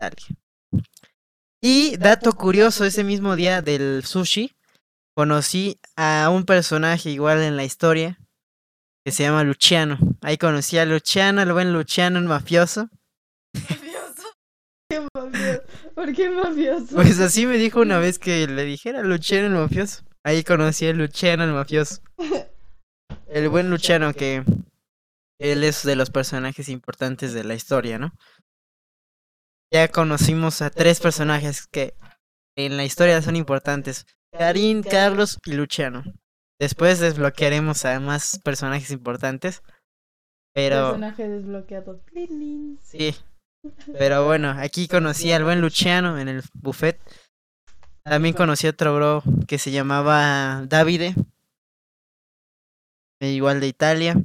Dale. Y dato curioso, ese mismo día del sushi, conocí a un personaje igual en la historia que se llama Luciano. Ahí conocí a Luciano, el buen Luciano, el mafioso. ¿Qué mafioso? ¿Por qué mafioso? Pues así me dijo una vez que le dijera Luciano el mafioso. Ahí conocí a Luciano el mafioso. [laughs] El buen Luciano que él es de los personajes importantes de la historia, ¿no? Ya conocimos a tres personajes que en la historia son importantes. Karin, Carlos y Luciano. Después desbloquearemos a más personajes importantes. Pero Personaje desbloqueado. Sí. Pero bueno, aquí conocí al buen Luciano en el buffet. También conocí a otro bro que se llamaba Davide. Igual de Italia.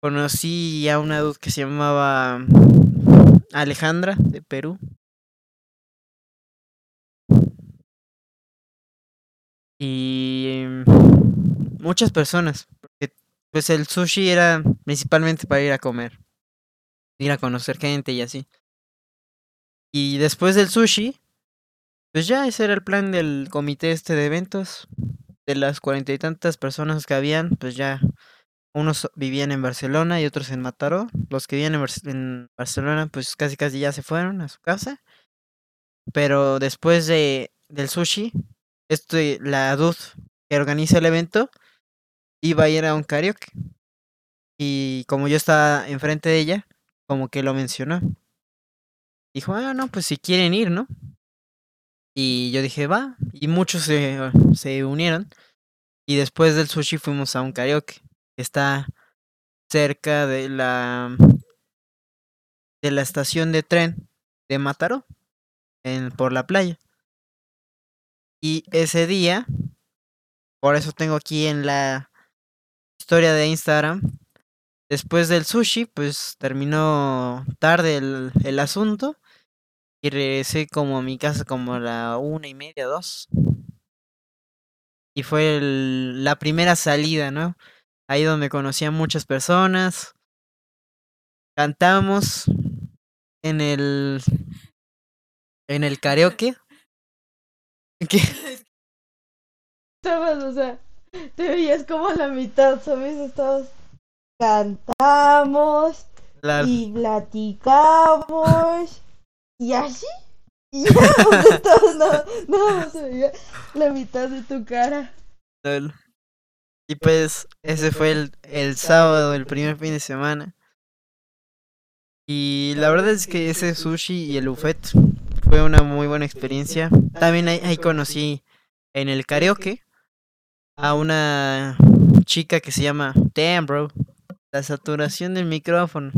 Conocí a una dude que se llamaba Alejandra de Perú. Y muchas personas. Porque pues el sushi era principalmente para ir a comer. Ir a conocer gente y así. Y después del sushi, pues ya ese era el plan del comité este de eventos. De las cuarenta y tantas personas que habían, pues ya unos vivían en Barcelona y otros en Mataró. Los que vivían en, en Barcelona, pues casi casi ya se fueron a su casa. Pero después de, del sushi, este, la DUD que organiza el evento iba a ir a un karaoke. Y como yo estaba enfrente de ella, como que lo mencionó. Dijo, ah, no, pues si quieren ir, ¿no? Y yo dije, va. Y muchos se, se unieron. Y después del sushi fuimos a un karaoke. Que está cerca de la de la estación de tren de Mataró. En, por la playa. Y ese día, por eso tengo aquí en la historia de Instagram. Después del sushi, pues terminó tarde el, el asunto. Y regresé como a mi casa como a la una y media, dos. Y fue la primera salida, ¿no? Ahí donde conocí a muchas personas. Cantamos en el en el karaoke. ¿Qué? [laughs] Estabas, o sea, te veías como a la mitad, ¿sabes? Estabas. Cantamos La- y platicamos y así. Y ya, o sea, estabas nada, nada más se veía la mitad de tu cara. Y pues ese fue el, el sábado, el primer fin de semana. Y la verdad es que ese sushi y el buffet fue una muy buena experiencia. También ahí, ahí conocí en el karaoke a una chica que se llama Damn Bro. La saturación del micrófono.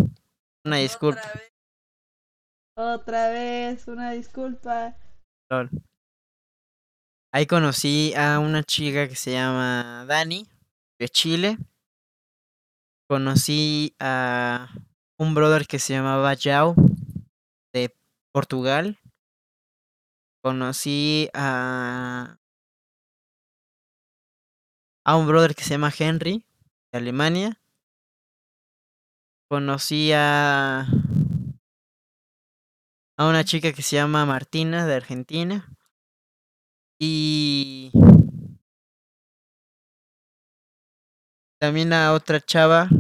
Una disculpa. Otra vez, una disculpa. lol. Ahí conocí a una chica que se llama Dani, de Chile. Conocí a un brother que se llamaba Yao, de Portugal. Conocí a, a un brother que se llama Henry, de Alemania. Conocí a, a una chica que se llama Martina, de Argentina. Y también a otra chava,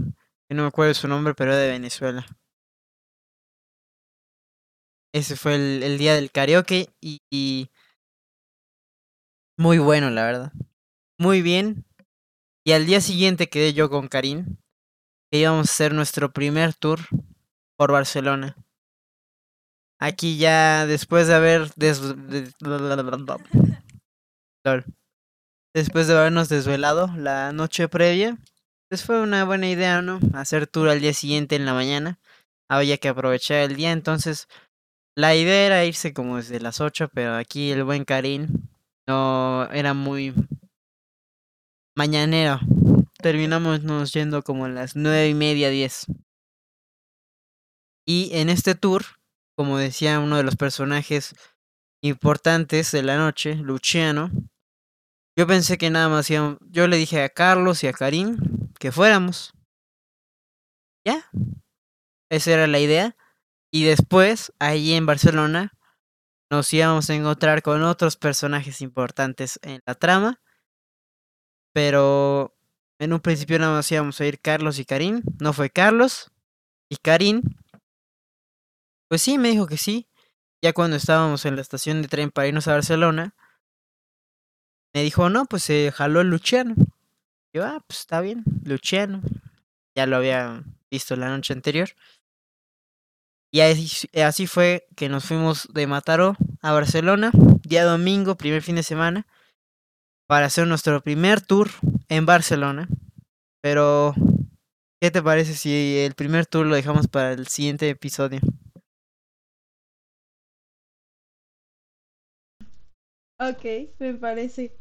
que no me acuerdo su nombre, pero de Venezuela. Ese fue el, el día del karaoke y, muy bueno, la verdad. muy bien. Y al día siguiente quedé yo con Karim, que íbamos a hacer nuestro primer tour por Barcelona. Aquí ya después de haber des- [laughs] después de habernos desvelado la noche previa, pues fue una buena idea, ¿no? Hacer tour al día siguiente en la mañana. Había que aprovechar el día, entonces la idea era irse como desde las 8, pero aquí el buen Karim no era muy mañanero. Terminamos nos yendo como a las nueve y media, diez. Y en este tour, como decía uno de los personajes importantes de la noche, Luciano, yo pensé que nada más íbamos, yo le dije a Carlos y a Karim que fuéramos. Ya. Esa era la idea. Y después, ahí en Barcelona, nos íbamos a encontrar con otros personajes importantes en la trama. Pero en un principio nada más íbamos a ir Carlos y Karim. No fue Carlos. Y Karim, pues sí, me dijo que sí. Ya cuando estábamos en la estación de tren para irnos a Barcelona, me dijo, no, pues se jaló el Luciano. Yo, ah, pues está bien, Luciano. Ya lo había visto la noche anterior. Y así, así fue que nos fuimos de Mataró a Barcelona, día domingo, primer fin de semana, para hacer nuestro primer tour en Barcelona. Pero, ¿qué te parece si el primer tour lo dejamos para el siguiente episodio? Ok, me parece.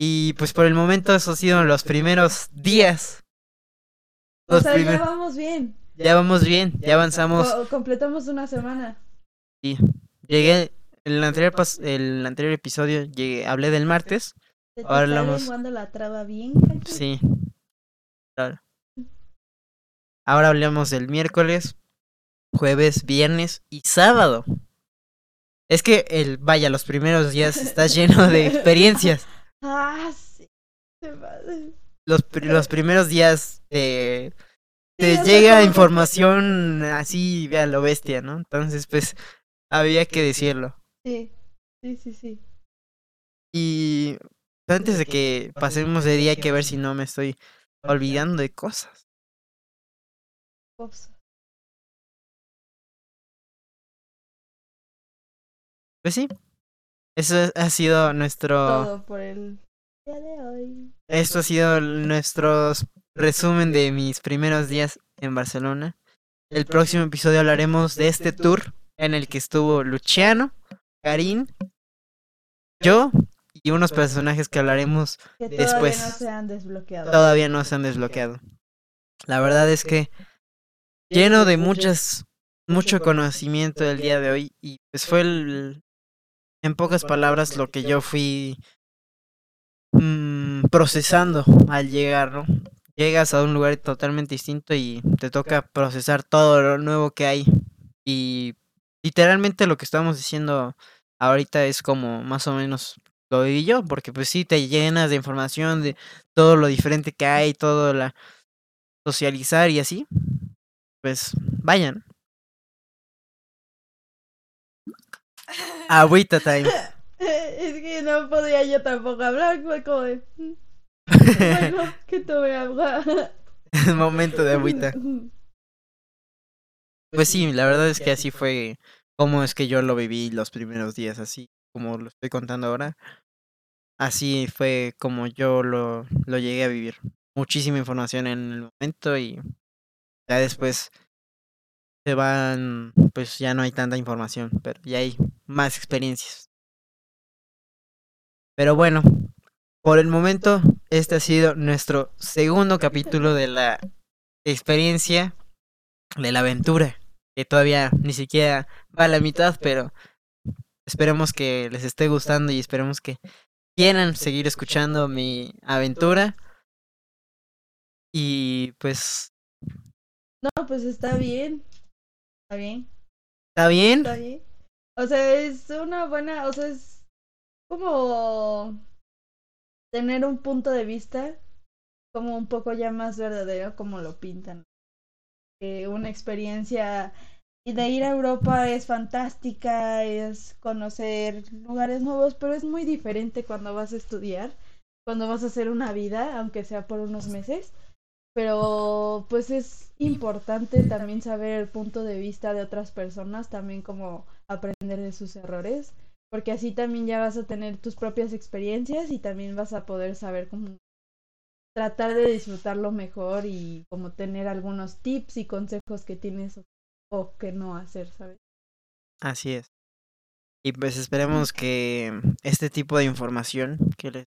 Y pues por el momento esos han sido los primeros días. O Los sea, primer- ya vamos bien. Ya vamos bien, ya avanzamos. Co- completamos una semana. Sí. Llegué, en el anterior, pas- el anterior episodio llegué, hablé del martes. ¿Te, te Ahora hablamos- la traba bien? Sí. Claro. Ahora hablamos del miércoles, jueves, viernes y sábado. Es que el, vaya, los primeros días está lleno de [laughs] experiencias. Ah, sí. Los, los primeros días eh, te llega información así a lo bestia, ¿no? Entonces, pues, había que decirlo. Sí, sí, sí, sí. Y antes de que pasemos de día hay que ver si no me estoy olvidando de cosas. Ops. Pues sí. Eso ha sido nuestro... Todo por el día de hoy. Esto ha sido nuestro resumen de mis primeros días en Barcelona. El próximo episodio hablaremos de este tour en el que estuvo Luciano, Karim, yo y unos personajes que hablaremos Que todavía Después. no se han desbloqueado. todavía no se han desbloqueado. La verdad es que lleno de muchas mucho conocimiento del día de hoy y pues fue el, en pocas palabras lo que yo fui mm, procesando al llegar, ¿no? Llegas a un lugar totalmente distinto y te toca procesar todo lo nuevo que hay y literalmente lo que estamos diciendo ahorita es como más o menos lo viví yo, porque pues sí te llenas de información de todo lo diferente que hay, todo la socializar y así. Pues vayan. [laughs] Agüita time. Es que no podía yo tampoco hablar, fue como de... "Mm, Bueno, que tome agua. [laughs] Momento de agüita. Pues sí, la verdad es que así fue como es que yo lo viví los primeros días, así como lo estoy contando ahora. Así fue como yo lo, lo llegué a vivir. Muchísima información en el momento y ya después se van, pues ya no hay tanta información, pero ya hay más experiencias. Pero bueno, por el momento este ha sido nuestro segundo capítulo de la experiencia de la aventura, que todavía ni siquiera va a la mitad, pero esperemos que les esté gustando y esperemos que quieran seguir escuchando mi aventura. Y pues, No, pues está bien. Está bien. ¿está bien? Está bien. O sea, es una buena, o sea, es como tener un punto de vista como un poco ya más verdadero como lo pintan. Que una experiencia Y de ir a Europa es fantástica, es conocer lugares nuevos, pero es muy diferente cuando vas a estudiar, cuando vas a hacer una vida, aunque sea por unos meses. Pero pues es importante también saber el punto de vista de otras personas, también como aprender de sus errores, porque así también ya vas a tener tus propias experiencias y también vas a poder saber cómo tratar de disfrutarlo mejor y como tener algunos tips y consejos que tienes o que no hacer, ¿sabes? Así es. Y pues esperemos que este tipo de información que les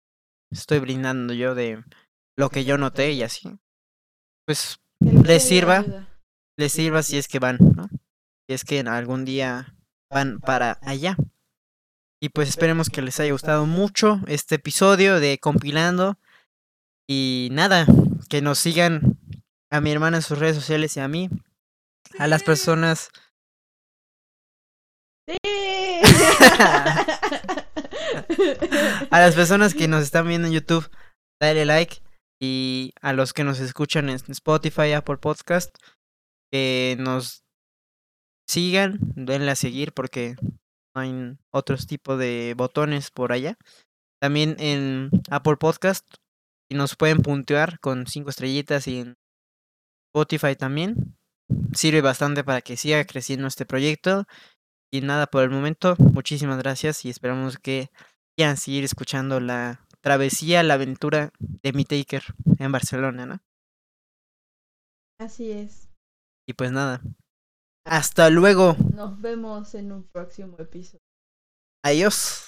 estoy brindando yo de lo que yo noté y así, pues les sirva, les sirva si es que van, ¿no? Si es que algún día van para allá. Y pues esperemos que les haya gustado mucho este episodio de Compilando. Y nada, que nos sigan a mi hermana en sus redes sociales y a mí. A las personas. [laughs] a las personas que nos están viendo en YouTube, dale like. Y a los que nos escuchan en Spotify, Apple Podcast, que nos sigan, denle a seguir porque hay otros tipos de botones por allá. También en Apple Podcast, y nos pueden puntuar con cinco estrellitas y en Spotify también. Sirve bastante para que siga creciendo este proyecto. Y nada por el momento, muchísimas gracias y esperamos que quieran seguir escuchando la travesía, la aventura de mi Taker en Barcelona, ¿no? Así es. Y pues nada. Hasta luego. Nos vemos en un próximo episodio. Adiós.